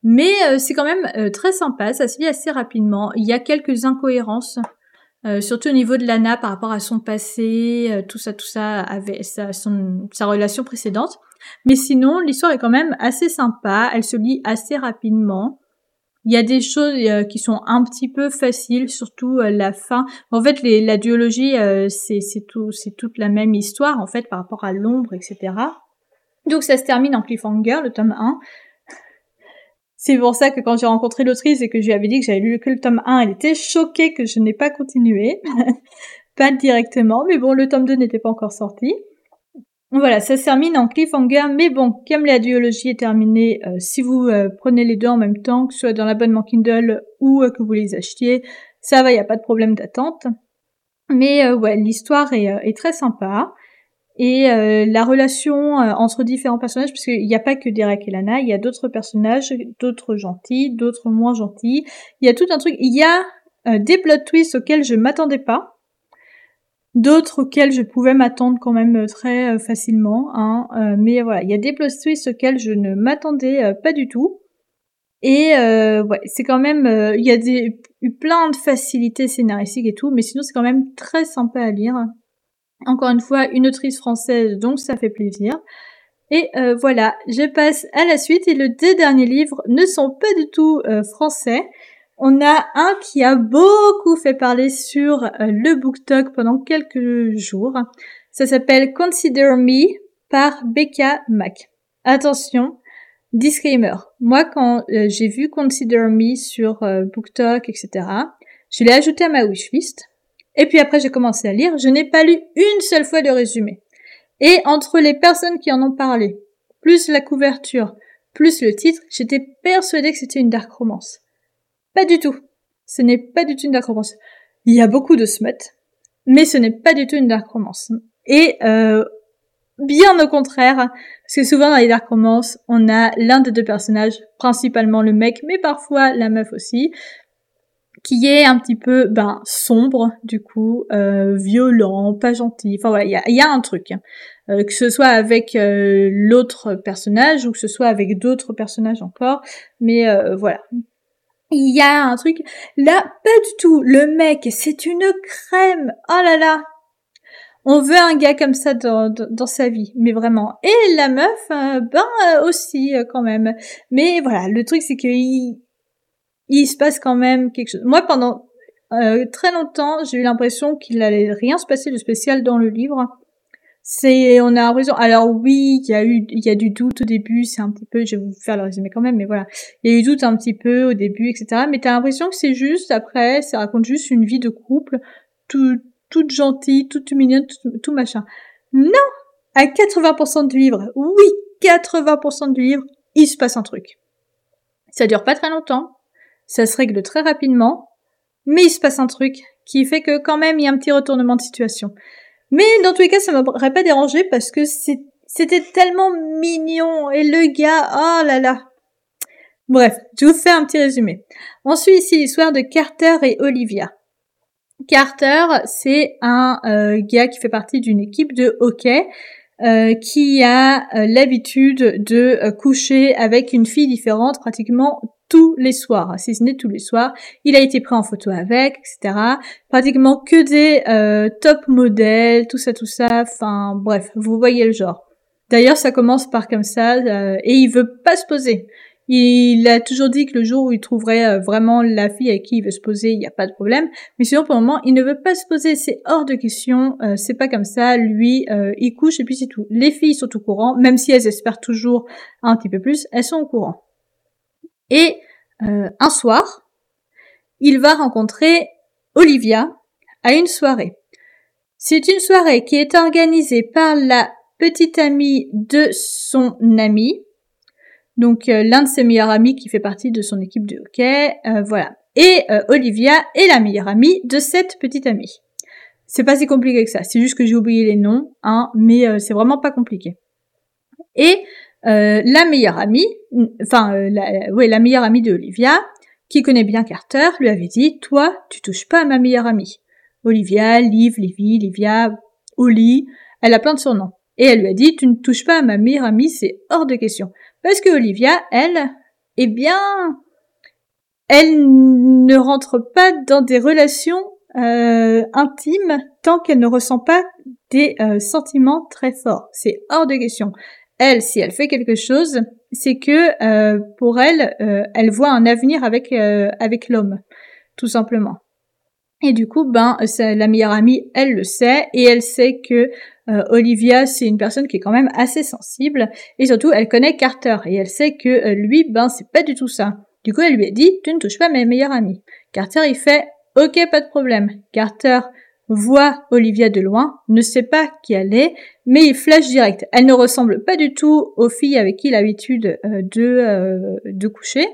Mais euh, c'est quand même euh, très sympa, ça se lit assez rapidement. Il y a quelques incohérences, euh, surtout au niveau de Lana par rapport à son passé, tout ça, tout ça, avec sa, sa relation précédente. Mais sinon, l'histoire est quand même assez sympa, elle se lit assez rapidement. Il y a des choses qui sont un petit peu faciles, surtout la fin. En fait, les, la duologie, c'est tout, c'est toute la même histoire en fait par rapport à l'ombre, etc. Donc ça se termine en cliffhanger, le tome 1. C'est pour ça que quand j'ai rencontré l'autrice et que je lui avais dit que j'avais lu que le tome 1, elle était choquée que je n'ai pas continué. pas directement, mais bon, le tome 2 n'était pas encore sorti. Voilà, ça se termine en cliffhanger, mais bon, comme la duologie est terminée, euh, si vous euh, prenez les deux en même temps, que ce soit dans l'abonnement Kindle ou euh, que vous les achetiez, ça va, il n'y a pas de problème d'attente. Mais ouais, l'histoire est, est, très sympa et euh, la relation euh, entre différents personnages, parce qu'il n'y a pas que Derek et Lana, il y a d'autres personnages, d'autres gentils, d'autres moins gentils. Il y a tout un truc. Il y a euh, des plot twists auxquels je m'attendais pas, d'autres auxquels je pouvais m'attendre quand même très facilement. Hein, mais voilà, il y a des plot twists auxquels je ne m'attendais pas du tout. Et ouais, c'est quand même, il y a eu plein de facilités scénaristiques et tout, mais sinon c'est quand même très sympa à lire. Encore une fois, une autrice française, donc ça fait plaisir. Et euh, voilà, je passe à la suite et les deux derniers livres ne sont pas du tout euh, français. On a un qui a beaucoup fait parler sur euh, le BookTok pendant quelques jours. Ça s'appelle Consider Me par Becca Mac. Attention, disclaimer. Moi, quand j'ai vu Consider Me sur BookTok, etc., je l'ai ajouté à ma wishlist et puis après, j'ai commencé à lire. Je n'ai pas lu une seule fois le résumé. Et entre les personnes qui en ont parlé, plus la couverture, plus le titre, j'étais persuadée que c'était une dark romance. Pas du tout. Ce n'est pas du tout une dark romance. Il y a beaucoup de smut, mais ce n'est pas du tout une dark romance. Et euh, bien au contraire, parce que souvent dans les dark romances, on a l'un des deux personnages, principalement le mec, mais parfois la meuf aussi, qui est un petit peu ben sombre du coup, euh, violent, pas gentil. Enfin voilà, il y a, un truc. Hein. Euh, que ce soit avec euh, l'autre personnage ou que ce soit avec d'autres personnages encore. Mais voilà. Il y a un truc. Là, pas du tout. Le mec, c'est une crème. Oh là là. On veut un gars comme ça dans, dans, sa vie, mais vraiment. Et la meuf, ben aussi quand même. Mais voilà, le truc c'est qu'il il se passe quand même quelque chose. Moi, pendant euh, très longtemps, j'ai eu l'impression qu'il allait rien se passer de spécial dans le livre. C'est, on a l'impression. Alors oui, il y a eu, il y a du doute au début. C'est un petit peu, je vais vous faire le résumé quand même, mais voilà, il y a eu doute un petit peu au début, etc. Mais t'as l'impression que c'est juste après, ça raconte juste une vie de couple, tout, toute gentille, toute mignonne, tout, tout machin. Non, à 80% du livre, oui, 80% du livre, il se passe un truc. Ça dure pas très longtemps ça se règle très rapidement, mais il se passe un truc qui fait que quand même il y a un petit retournement de situation. Mais dans tous les cas, ça m'aurait pas dérangé parce que c'était tellement mignon et le gars, oh là là. Bref, je vous fais un petit résumé. On suit ici l'histoire de Carter et Olivia. Carter, c'est un euh, gars qui fait partie d'une équipe de hockey euh, qui a euh, l'habitude de coucher avec une fille différente pratiquement tous les soirs, n'est tous les soirs. Il a été pris en photo avec, etc. Pratiquement que des top modèles, tout ça, tout ça. Enfin, bref, vous voyez le genre. D'ailleurs, ça commence par comme ça, et il veut pas se poser. Il a toujours dit que le jour où il trouverait euh, vraiment la fille avec qui il veut se poser, il n'y a pas de problème. Mais sinon, pour le moment, il ne veut pas se poser. C'est hors de question. Euh, c'est pas comme ça. Lui, euh, il couche et puis c'est tout. Les filles sont au courant, même si elles espèrent toujours un petit peu plus, elles sont au courant. Et un soir, il va rencontrer Olivia à une soirée. C'est une soirée qui est organisée par la petite amie de son ami, donc euh, l'un de ses meilleurs amis qui fait partie de son équipe de hockey, euh, voilà. Et euh, Olivia est la meilleure amie de cette petite amie. C'est pas si compliqué que ça, c'est juste que j'ai oublié les noms, hein, mais c'est vraiment pas compliqué. Et la meilleure amie, enfin, ouais, la meilleure amie de Olivia, qui connaît bien Carter, lui avait dit, toi, tu touches pas à ma meilleure amie. Olivia, Liv, Livy, Livia, Oli, elle a plein de surnoms. Et elle lui a dit, tu ne touches pas à ma meilleure amie, c'est hors de question. Parce que Olivia, elle, eh bien, elle ne rentre pas dans des relations euh, intimes tant qu'elle ne ressent pas des euh, sentiments très forts. C'est hors de question. Elle, si elle fait quelque chose, c'est que euh, pour elle, elle voit un avenir avec avec l'homme, tout simplement. Et du coup, ben, la meilleure amie, elle le sait, et elle sait que euh, Olivia, c'est une personne qui est quand même assez sensible, et surtout, elle connaît Carter, et elle sait que euh, lui, ben, c'est pas du tout ça. Du coup, elle lui a dit, tu ne touches pas mes meilleurs amis. Carter, il fait, ok, pas de problème. Carter voit Olivia de loin, ne sait pas qui elle est, mais il flash direct. Elle ne ressemble pas du tout aux filles avec qui il a l'habitude euh, de, de coucher,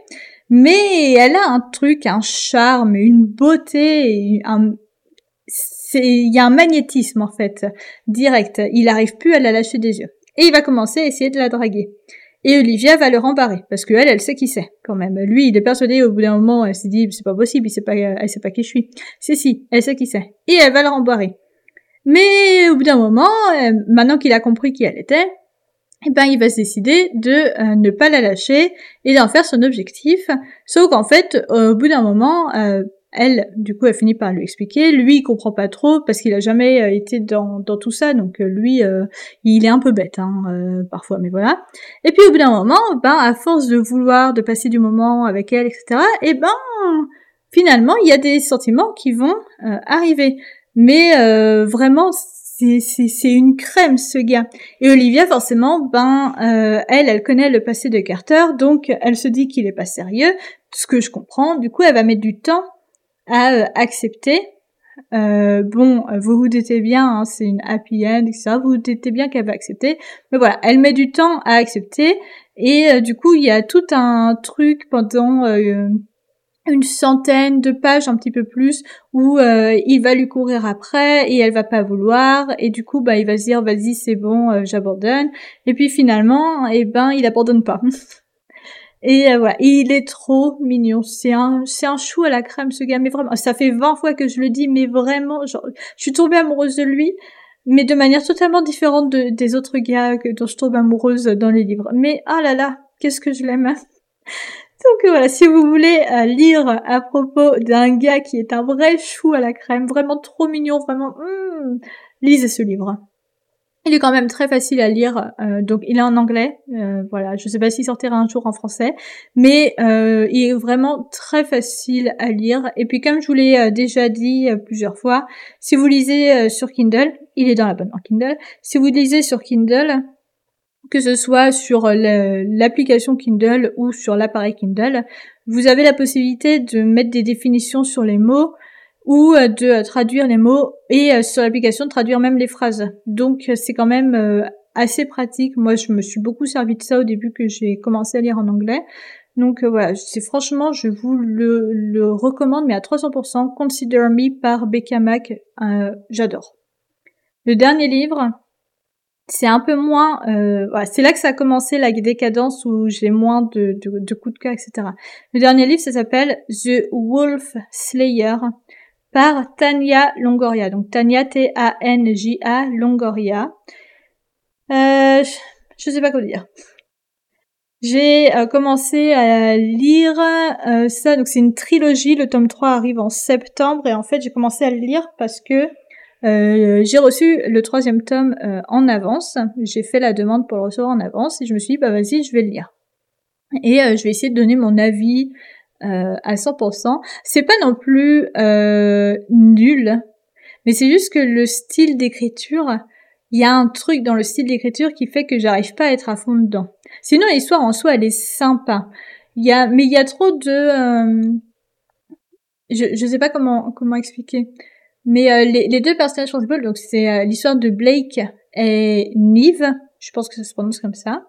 mais elle a un truc, un charme, une beauté, un, il y a un magnétisme en fait direct. Il n'arrive plus à la lâcher des yeux. Et il va commencer à essayer de la draguer. Et Olivia va le rembarrer parce que elle, elle sait qui c'est quand même. Lui, il est persuadé au bout d'un moment, elle s'est dit c'est pas possible, il sait pas, elle sait pas qui je suis. Si si, elle sait qui c'est. Et elle va le rembarrer. Mais au bout d'un moment, euh, maintenant qu'il a compris qui elle était, eh ben il va se décider de euh, ne pas la lâcher et d'en faire son objectif. Sauf qu'en fait, au bout d'un moment, euh, elle, du coup, elle finit par lui expliquer. Lui, il comprend pas trop parce qu'il a jamais euh, été dans, dans tout ça, donc euh, lui, euh, il est un peu bête hein, parfois, mais voilà. Et puis au bout d'un moment, ben, à force de vouloir de passer du moment avec elle, etc. Et eh ben, finalement, il y a des sentiments qui vont arriver. Mais vraiment, c'est une crème ce gars. Et Olivia forcément, ben elle, elle connaît le passé de Carter, donc elle se dit qu'il est pas sérieux, ce que je comprends. Du coup, elle va mettre du temps à euh, accepter. Euh, bon, vous vous doutez bien, hein, c'est une happy end, etc. Vous vous doutez bien qu'elle va accepter. Mais voilà, elle met du temps à accepter. Et euh, du coup, il y a tout un truc pendant une centaine de pages, un petit peu plus, où il va lui courir après et elle va pas vouloir. Et du coup, bah, il va se dire, vas-y, c'est bon, j'abandonne. Et puis finalement, eh ben, il abandonne pas. Et euh, voilà, il est trop mignon. C'est un, c'est un chou à la crème ce gars. Mais vraiment, ça fait 20 fois que je le dis, mais vraiment, genre, je suis tombée amoureuse de lui, mais de manière totalement différente de, des autres gars dont je tombe amoureuse dans les livres. Mais ah là là, qu'est-ce que je l'aime. Donc voilà, si vous voulez euh, lire à propos d'un gars qui est un vrai chou à la crème, vraiment trop mignon, vraiment, hmm, lisez ce livre. Il est quand même très facile à lire, euh, donc il est en anglais, euh, voilà, je sais pas s'il sortira un jour en français, mais euh, il est vraiment très facile à lire. Et puis comme je vous l'ai déjà dit plusieurs fois, si vous lisez sur Kindle, il est dans la bonne Kindle, si vous lisez sur Kindle, que ce soit sur l'application Kindle ou sur l'appareil Kindle, vous avez la possibilité de mettre des définitions sur les mots, ou euh, de euh, traduire les mots et euh, sur l'application de traduire même les phrases. Donc c'est quand même assez pratique. Moi je me suis beaucoup servi de ça au début que j'ai commencé à lire en anglais. Donc voilà, c'est franchement, je vous le, recommande, mais à 300%, Consider Me par Becca Mac, j'adore. Le dernier livre, c'est un peu moins, voilà, c'est là que ça a commencé la décadence où j'ai moins de, de coups de cœur, etc. Le dernier livre, ça s'appelle The Wolf Slayer par Tania Longoria. Donc Tania T-A-N-J-A Longoria. Euh, je sais pas quoi dire. J'ai euh, commencé à lire euh, ça, donc c'est une trilogie, le tome 3 arrive en septembre et en fait j'ai commencé à le lire parce que j'ai reçu le troisième tome en avance, j'ai fait la demande pour le recevoir en avance et je me suis dit bah vas-y je vais le lire. Et je vais essayer de donner mon avis à 100%. C'est pas non plus nul, mais c'est juste que le style d'écriture, il y a un truc dans le style d'écriture qui fait que j'arrive pas à être à fond dedans. Sinon, l'histoire en soi, elle est sympa. Il y a, mais il y a trop de, euh, je, je sais pas comment, comment expliquer. Mais euh, les, les, deux personnages principaux, donc c'est euh, l'histoire de Blake et Nive. Je pense que ça se prononce comme ça.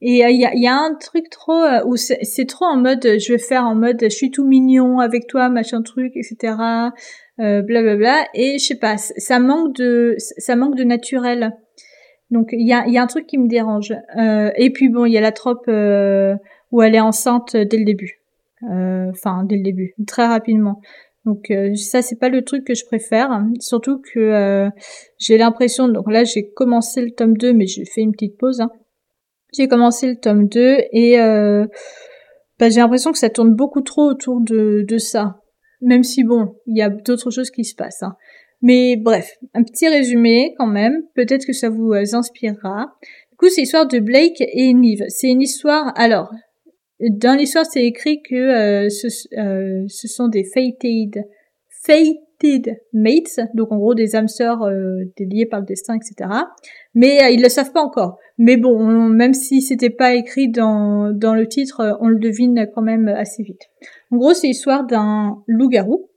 Et il y, a, y, a, un truc trop où c'est trop en mode, je vais faire en mode, je suis tout mignon avec toi, machin truc, etc euh, blablabla. Et je sais pas, ça manque de, ça manque de naturel. Donc il y a, y a un truc qui me dérange. Euh, et puis bon, il y a la trope euh, où elle est enceinte dès le début. Euh, enfin, dès le début, très rapidement. Donc euh, ça, c'est pas le truc que je préfère. Surtout que j'ai l'impression, donc là j'ai commencé le tome 2, mais j'ai fait une petite pause. Hein. J'ai commencé le tome 2 et bah, j'ai l'impression que ça tourne beaucoup trop autour de, de ça. Même si bon, il y a d'autres choses qui se passent. Hein. Mais bref, un petit résumé quand même. Peut-être que ça vous euh, inspirera. Du coup, c'est l'histoire de Blake et Nive. C'est une histoire. Alors, dans l'histoire, c'est écrit que euh, ce, euh, ce, sont des fated, fated mates, donc en gros des âmes sœurs euh, liées par le destin, etc. Mais ils le savent pas encore. Mais bon, même si c'était pas écrit dans dans le titre, on le devine quand même assez vite. En gros, c'est l'histoire d'un loup-garou.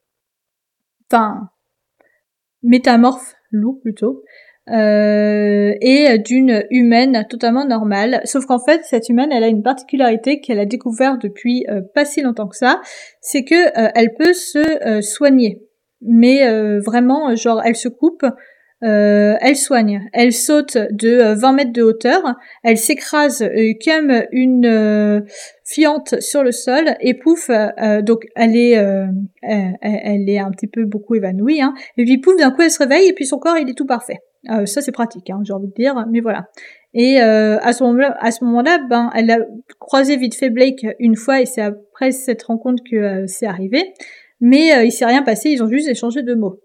Enfin, métamorphe loup plutôt. Euh, et d'une humaine totalement normale. Sauf qu'en fait, cette humaine, elle a une particularité qu'elle a découvert depuis euh, pas si longtemps que ça, c'est que euh, elle peut se soigner. Mais vraiment, genre, elle se coupe euh, elle soigne. Elle saute de 20 euh, mètres de hauteur. Elle s'écrase euh, comme une fiante sur le sol et pouf. donc elle est, elle, est un petit peu beaucoup évanouie. Hein, et puis pouf, d'un coup elle se réveille et puis son corps il est tout parfait. ça c'est pratique, hein, j'ai envie de dire. Mais voilà. Et moment-là, à ce moment-là, ben elle a croisé vite fait Blake une fois et c'est après cette rencontre que c'est arrivé. Mais il s'est rien passé. Ils ont juste échangé de mots.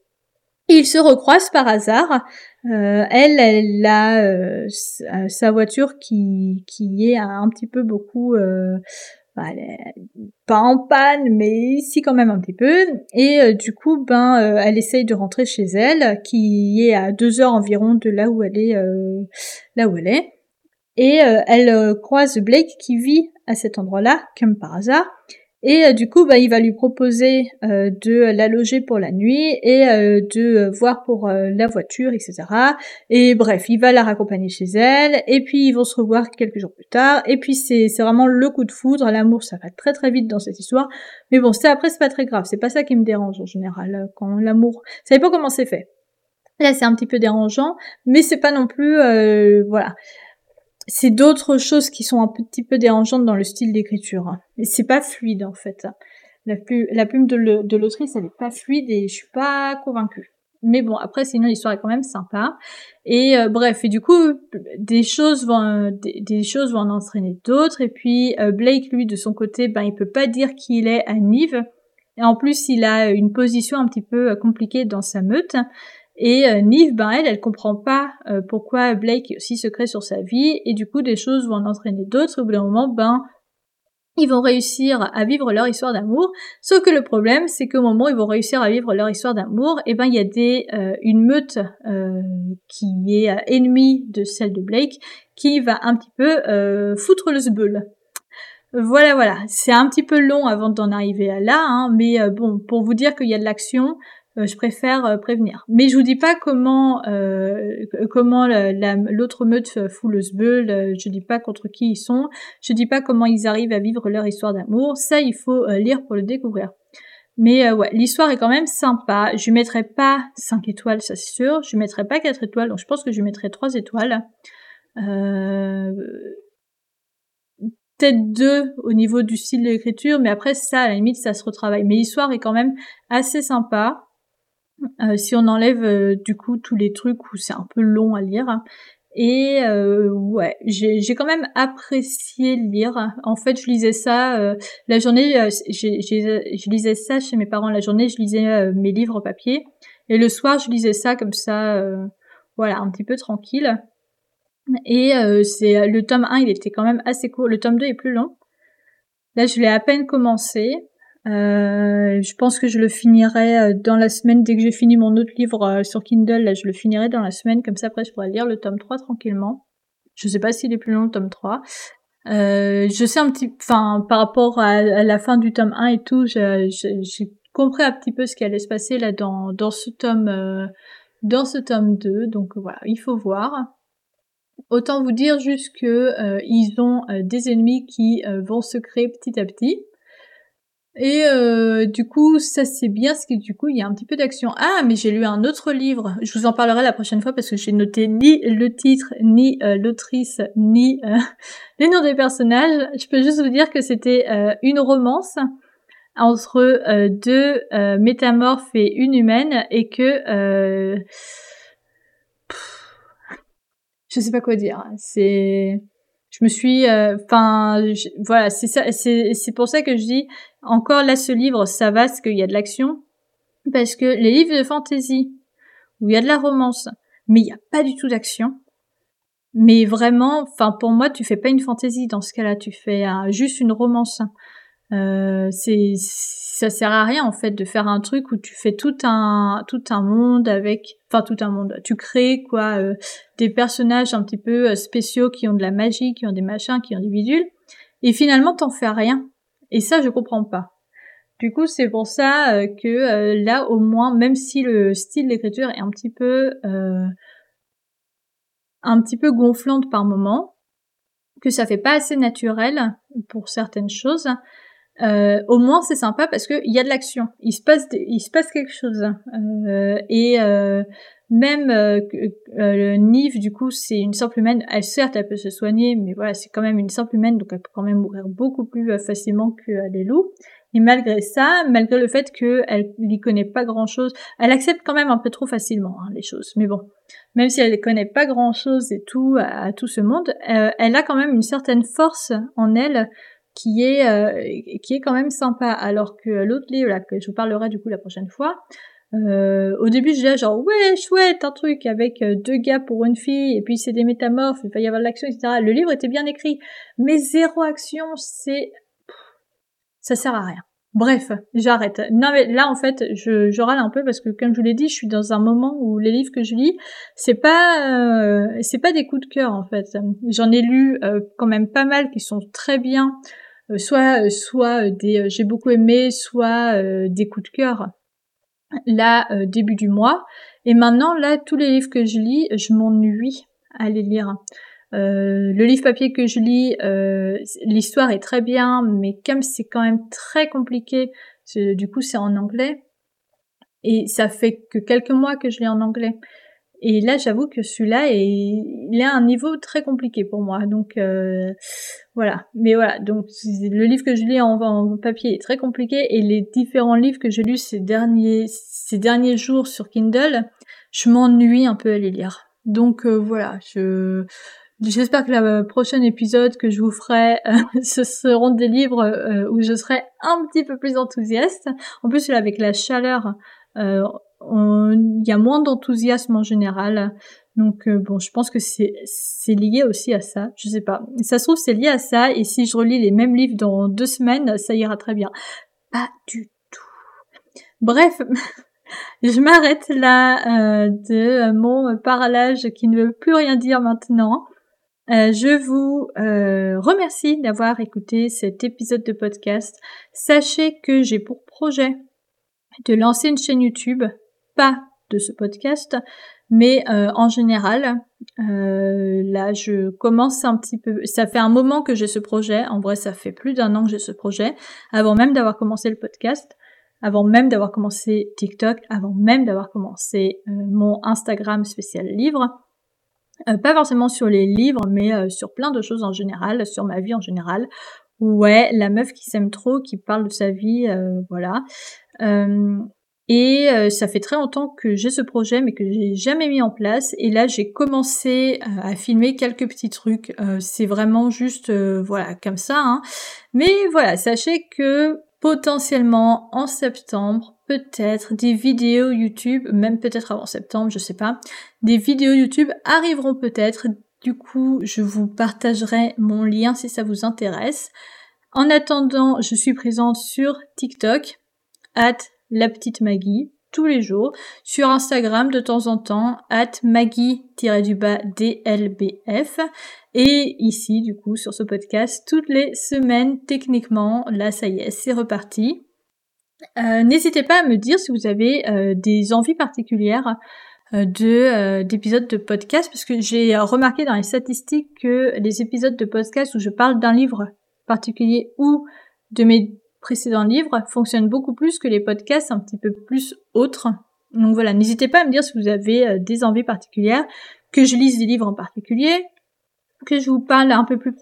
Ils se recroisent par hasard. Euh, elle, elle a euh, sa voiture qui, qui est un petit peu beaucoup, euh, bah, pas en panne, mais si quand même un petit peu. Et euh, du coup, ben, elle essaye de rentrer chez elle, qui est à deux heures environ de là où elle est, là où elle est. Et elle croise Blake qui vit à cet endroit-là, comme par hasard. Et euh, du coup, bah, il va lui proposer euh, de la loger pour la nuit et euh, de voir pour la voiture, etc. Et bref, il va la raccompagner chez elle. Et puis ils vont se revoir quelques jours plus tard. Et puis c'est vraiment le coup de foudre. L'amour, ça va très très vite dans cette histoire. Mais bon, c'est après c'est pas très grave. C'est pas ça qui me dérange en général quand l'amour. Ça savez pas comment c'est fait. Là, c'est un petit peu dérangeant, mais c'est pas non plus voilà c'est d'autres choses qui sont un petit peu dérangeantes dans le style d'écriture. Et c'est pas fluide en fait. La, plume, de l'autrice, elle est pas fluide et je suis pas convaincue. Mais bon, après, sinon l'histoire est quand même sympa. Et euh, bref, et du coup, des choses vont, des, choses vont en entraîner d'autres. Et puis euh, Blake, lui, de son côté, ben il peut pas dire qu'il est à Nive. Et en plus, il a une position un petit peu euh, compliquée dans sa meute. Et euh, Nive, ben elle, elle comprend pas euh, pourquoi Blake est aussi secret sur sa vie, et du coup des choses vont en entraîner d'autres, au bout d'un moment, ben ils vont réussir à vivre leur histoire d'amour. Sauf que le problème, c'est qu'au moment où ils vont réussir à vivre leur histoire d'amour, eh ben il y a des euh, une meute qui est ennemie de celle de Blake, qui va un petit peu foutre le zbeul. Voilà, voilà. C'est un petit peu long avant d'en arriver à là, hein, mais bon, pour vous dire qu'il y a de l'action, euh, je préfère euh, prévenir. Mais je vous dis pas comment euh, comment l'autre meute fout le sbeul, je dis pas contre qui ils sont, je dis pas comment ils arrivent à vivre leur histoire d'amour, ça il faut lire pour le découvrir. Mais ouais, l'histoire est quand même sympa. Je lui mettrai pas 5 étoiles, ça c'est sûr. Je lui mettrai pas 4 étoiles, donc je pense que je mettrai 3 étoiles. Euh... Peut-être 2 au niveau du style de l'écriture, mais après ça, à la limite, ça se retravaille. Mais l'histoire est quand même assez sympa. Si on enlève du coup tous les trucs où c'est un peu long à lire. Et ouais, j'ai quand même apprécié lire. En fait, je lisais ça la journée. je lisais ça chez mes parents la journée. Je lisais mes livres papier. Et le soir, je lisais ça comme ça, voilà, un petit peu tranquille. Et c'est le tome 1, il était quand même assez court. Le tome 2 est plus long. Là, je l'ai à peine commencé. Euh, je pense que je le finirai euh, dans la semaine dès que j'ai fini mon autre livre euh, sur Kindle. Là, je le finirai dans la semaine, comme ça après je pourrai lire le tome 3 tranquillement. Je sais pas s'il est plus long le tome 3. Euh, je sais un petit, enfin par rapport à, la fin du tome 1 et tout, j'ai compris un petit peu ce qui allait se passer là dans dans ce tome euh, dans ce tome 2. Donc voilà, il faut voir. Autant vous dire juste que ils ont des ennemis qui vont se créer petit à petit. Et euh, du coup, ça c'est bien, parce que du coup, il y a un petit peu d'action. Ah, mais j'ai lu un autre livre. Je vous en parlerai la prochaine fois parce que j'ai noté ni le titre, ni euh, l'autrice, ni euh, les noms des personnages. Je peux juste vous dire que c'était une romance entre deux métamorphes et une humaine, et que je sais pas quoi dire. C'est je me suis enfin voilà c'est ça c'est c'est pour ça que je dis encore là, ce livre, ça va, parce qu'il y a de l'action. Parce que les livres de fantasy, où il y a de la romance, mais il n'y a pas du tout d'action. Mais vraiment, enfin pour moi, tu fais pas une fantasy dans ce cas-là, tu fais juste une romance. Euh, c'est ça sert à rien en fait de faire un truc où tu fais tout un tout un monde avec enfin tout un monde tu crées quoi euh, des personnages un petit peu euh, spéciaux qui ont de la magie qui ont des machins qui ont des bidules et finalement t'en fais rien et ça, je comprends pas. Du coup, c'est pour ça euh, que euh, là, au moins, même si le style d'écriture est un petit peu, un petit peu gonflante par moment, que ça fait pas assez naturel pour certaines choses, au moins c'est sympa parce qu'il y a de l'action, il se passe, il se passe quelque chose. et même euh, le Nive, du coup, c'est une simple humaine. Elle, certes, elle peut se soigner, mais voilà, c'est quand même une simple humaine, donc elle peut quand même mourir beaucoup plus euh, facilement que euh, les loups. Et malgré ça, malgré le fait qu'elle n'y connaît pas grand-chose, elle accepte quand même un peu trop facilement hein, les choses. Mais bon, même si elle ne connaît pas grand-chose et tout à, tout ce monde, elle a quand même une certaine force en elle qui est qui est quand même sympa. Alors que l'autre livre là que je vous parlerai du coup la prochaine fois, euh, au début, disais genre ouais chouette un truc avec euh, deux gars pour une fille et puis c'est des métamorphes, il va y avoir de l'action etc. Le livre était bien écrit, mais zéro action, c'est ça sert à rien. Bref, j'arrête. Non mais là en fait, je, je râle un peu parce que comme je vous l'ai dit, je suis dans un moment où les livres que je lis, c'est pas euh, c'est pas des coups de cœur en fait. J'en ai lu quand même pas mal qui sont très bien, soit soit des j'ai beaucoup aimé, soit des coups de cœur là euh, début du mois. Et maintenant là tous les livres que je lis, je m'ennuie à les lire. Euh, le livre papier que je lis, euh, l'histoire est très bien, mais comme c'est quand même très compliqué, du coup c'est en anglais. Et ça fait que quelques mois que je lis en anglais. Et là, j'avoue que celui-là, il a un niveau très compliqué pour moi. Donc euh, voilà. Mais voilà. Donc le livre que je lis en, papier est très compliqué et les différents livres que j'ai lus ces derniers ces derniers jours sur Kindle, je m'ennuie un peu à les lire. Donc euh, voilà. Je J'espère que le prochain épisode que je vous ferai, ce seront des livres euh, où je serai un petit peu plus enthousiaste. En plus, avec la chaleur, il y a moins d'enthousiasme en général. Donc euh, bon, je pense que c'est c'est lié aussi à ça. Je sais pas. Ça se trouve c'est lié à ça. Et si je relis les mêmes livres dans deux semaines, ça ira très bien. Pas du tout. Bref, je m'arrête là euh, de mon parlage qui ne veut plus rien dire maintenant. Euh, je vous remercie d'avoir écouté cet épisode de podcast. Sachez que j'ai pour projet de lancer une chaîne YouTube pas de ce podcast, mais euh, en général, euh, là, je commence un petit peu. Ça fait un moment que j'ai ce projet. En vrai, ça fait plus d'un an que j'ai ce projet. Avant même d'avoir commencé le podcast, avant même d'avoir commencé TikTok, avant même d'avoir commencé euh, mon Instagram spécial livre. pas forcément sur les livres, mais sur plein de choses en général, sur ma vie en général. Ouais, la meuf qui s'aime trop, qui parle de sa vie, voilà. Et euh, ça fait très longtemps que j'ai ce projet, mais que j'ai jamais mis en place. Et là, j'ai commencé euh, à filmer quelques petits trucs. Euh, c'est vraiment juste, voilà, comme ça. Hein. Mais voilà, sachez que potentiellement en septembre, peut-être des vidéos YouTube, même peut-être avant septembre, je sais pas, des vidéos YouTube arriveront peut-être. Du coup, je vous partagerai mon lien si ça vous intéresse. En attendant, je suis présente sur TikTok, at la petite Maggie, tous les jours, sur Instagram de temps en temps, at Maggie-DLBF, et ici, du coup, sur ce podcast, toutes les semaines, techniquement, là, ça y est, c'est reparti. Euh, n'hésitez pas à me dire si vous avez euh, des envies particulières euh, de d'épisodes de podcast parce que j'ai remarqué dans les statistiques que les épisodes de podcast où je parle d'un livre particulier ou de mes précédents livres fonctionnent beaucoup plus que les podcasts un petit peu plus autres. Donc voilà, n'hésitez pas à me dire si vous avez des envies particulières, que je lise des livres en particulier, que je vous parle un peu plus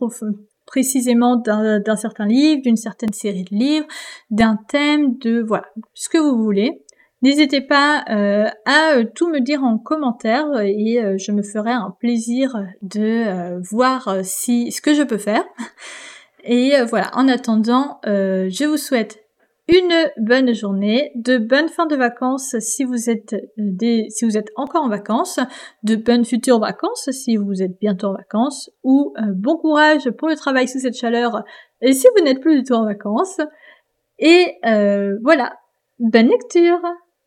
précisément d'un certain livre, d'une certaine série de livres, d'un thème, de voilà, ce que vous voulez. N'hésitez pas euh, à euh, tout me dire en commentaire et euh, je me ferai un plaisir de voir si ce que je peux faire. Et voilà, en attendant, je vous souhaite une bonne journée, de bonnes fins de vacances si vous êtes euh, si vous êtes encore en vacances, de bonnes futures vacances si vous êtes bientôt en vacances, ou euh, bon courage pour le travail sous cette chaleur et si vous n'êtes plus du tout en vacances. Et euh, voilà, bonne lecture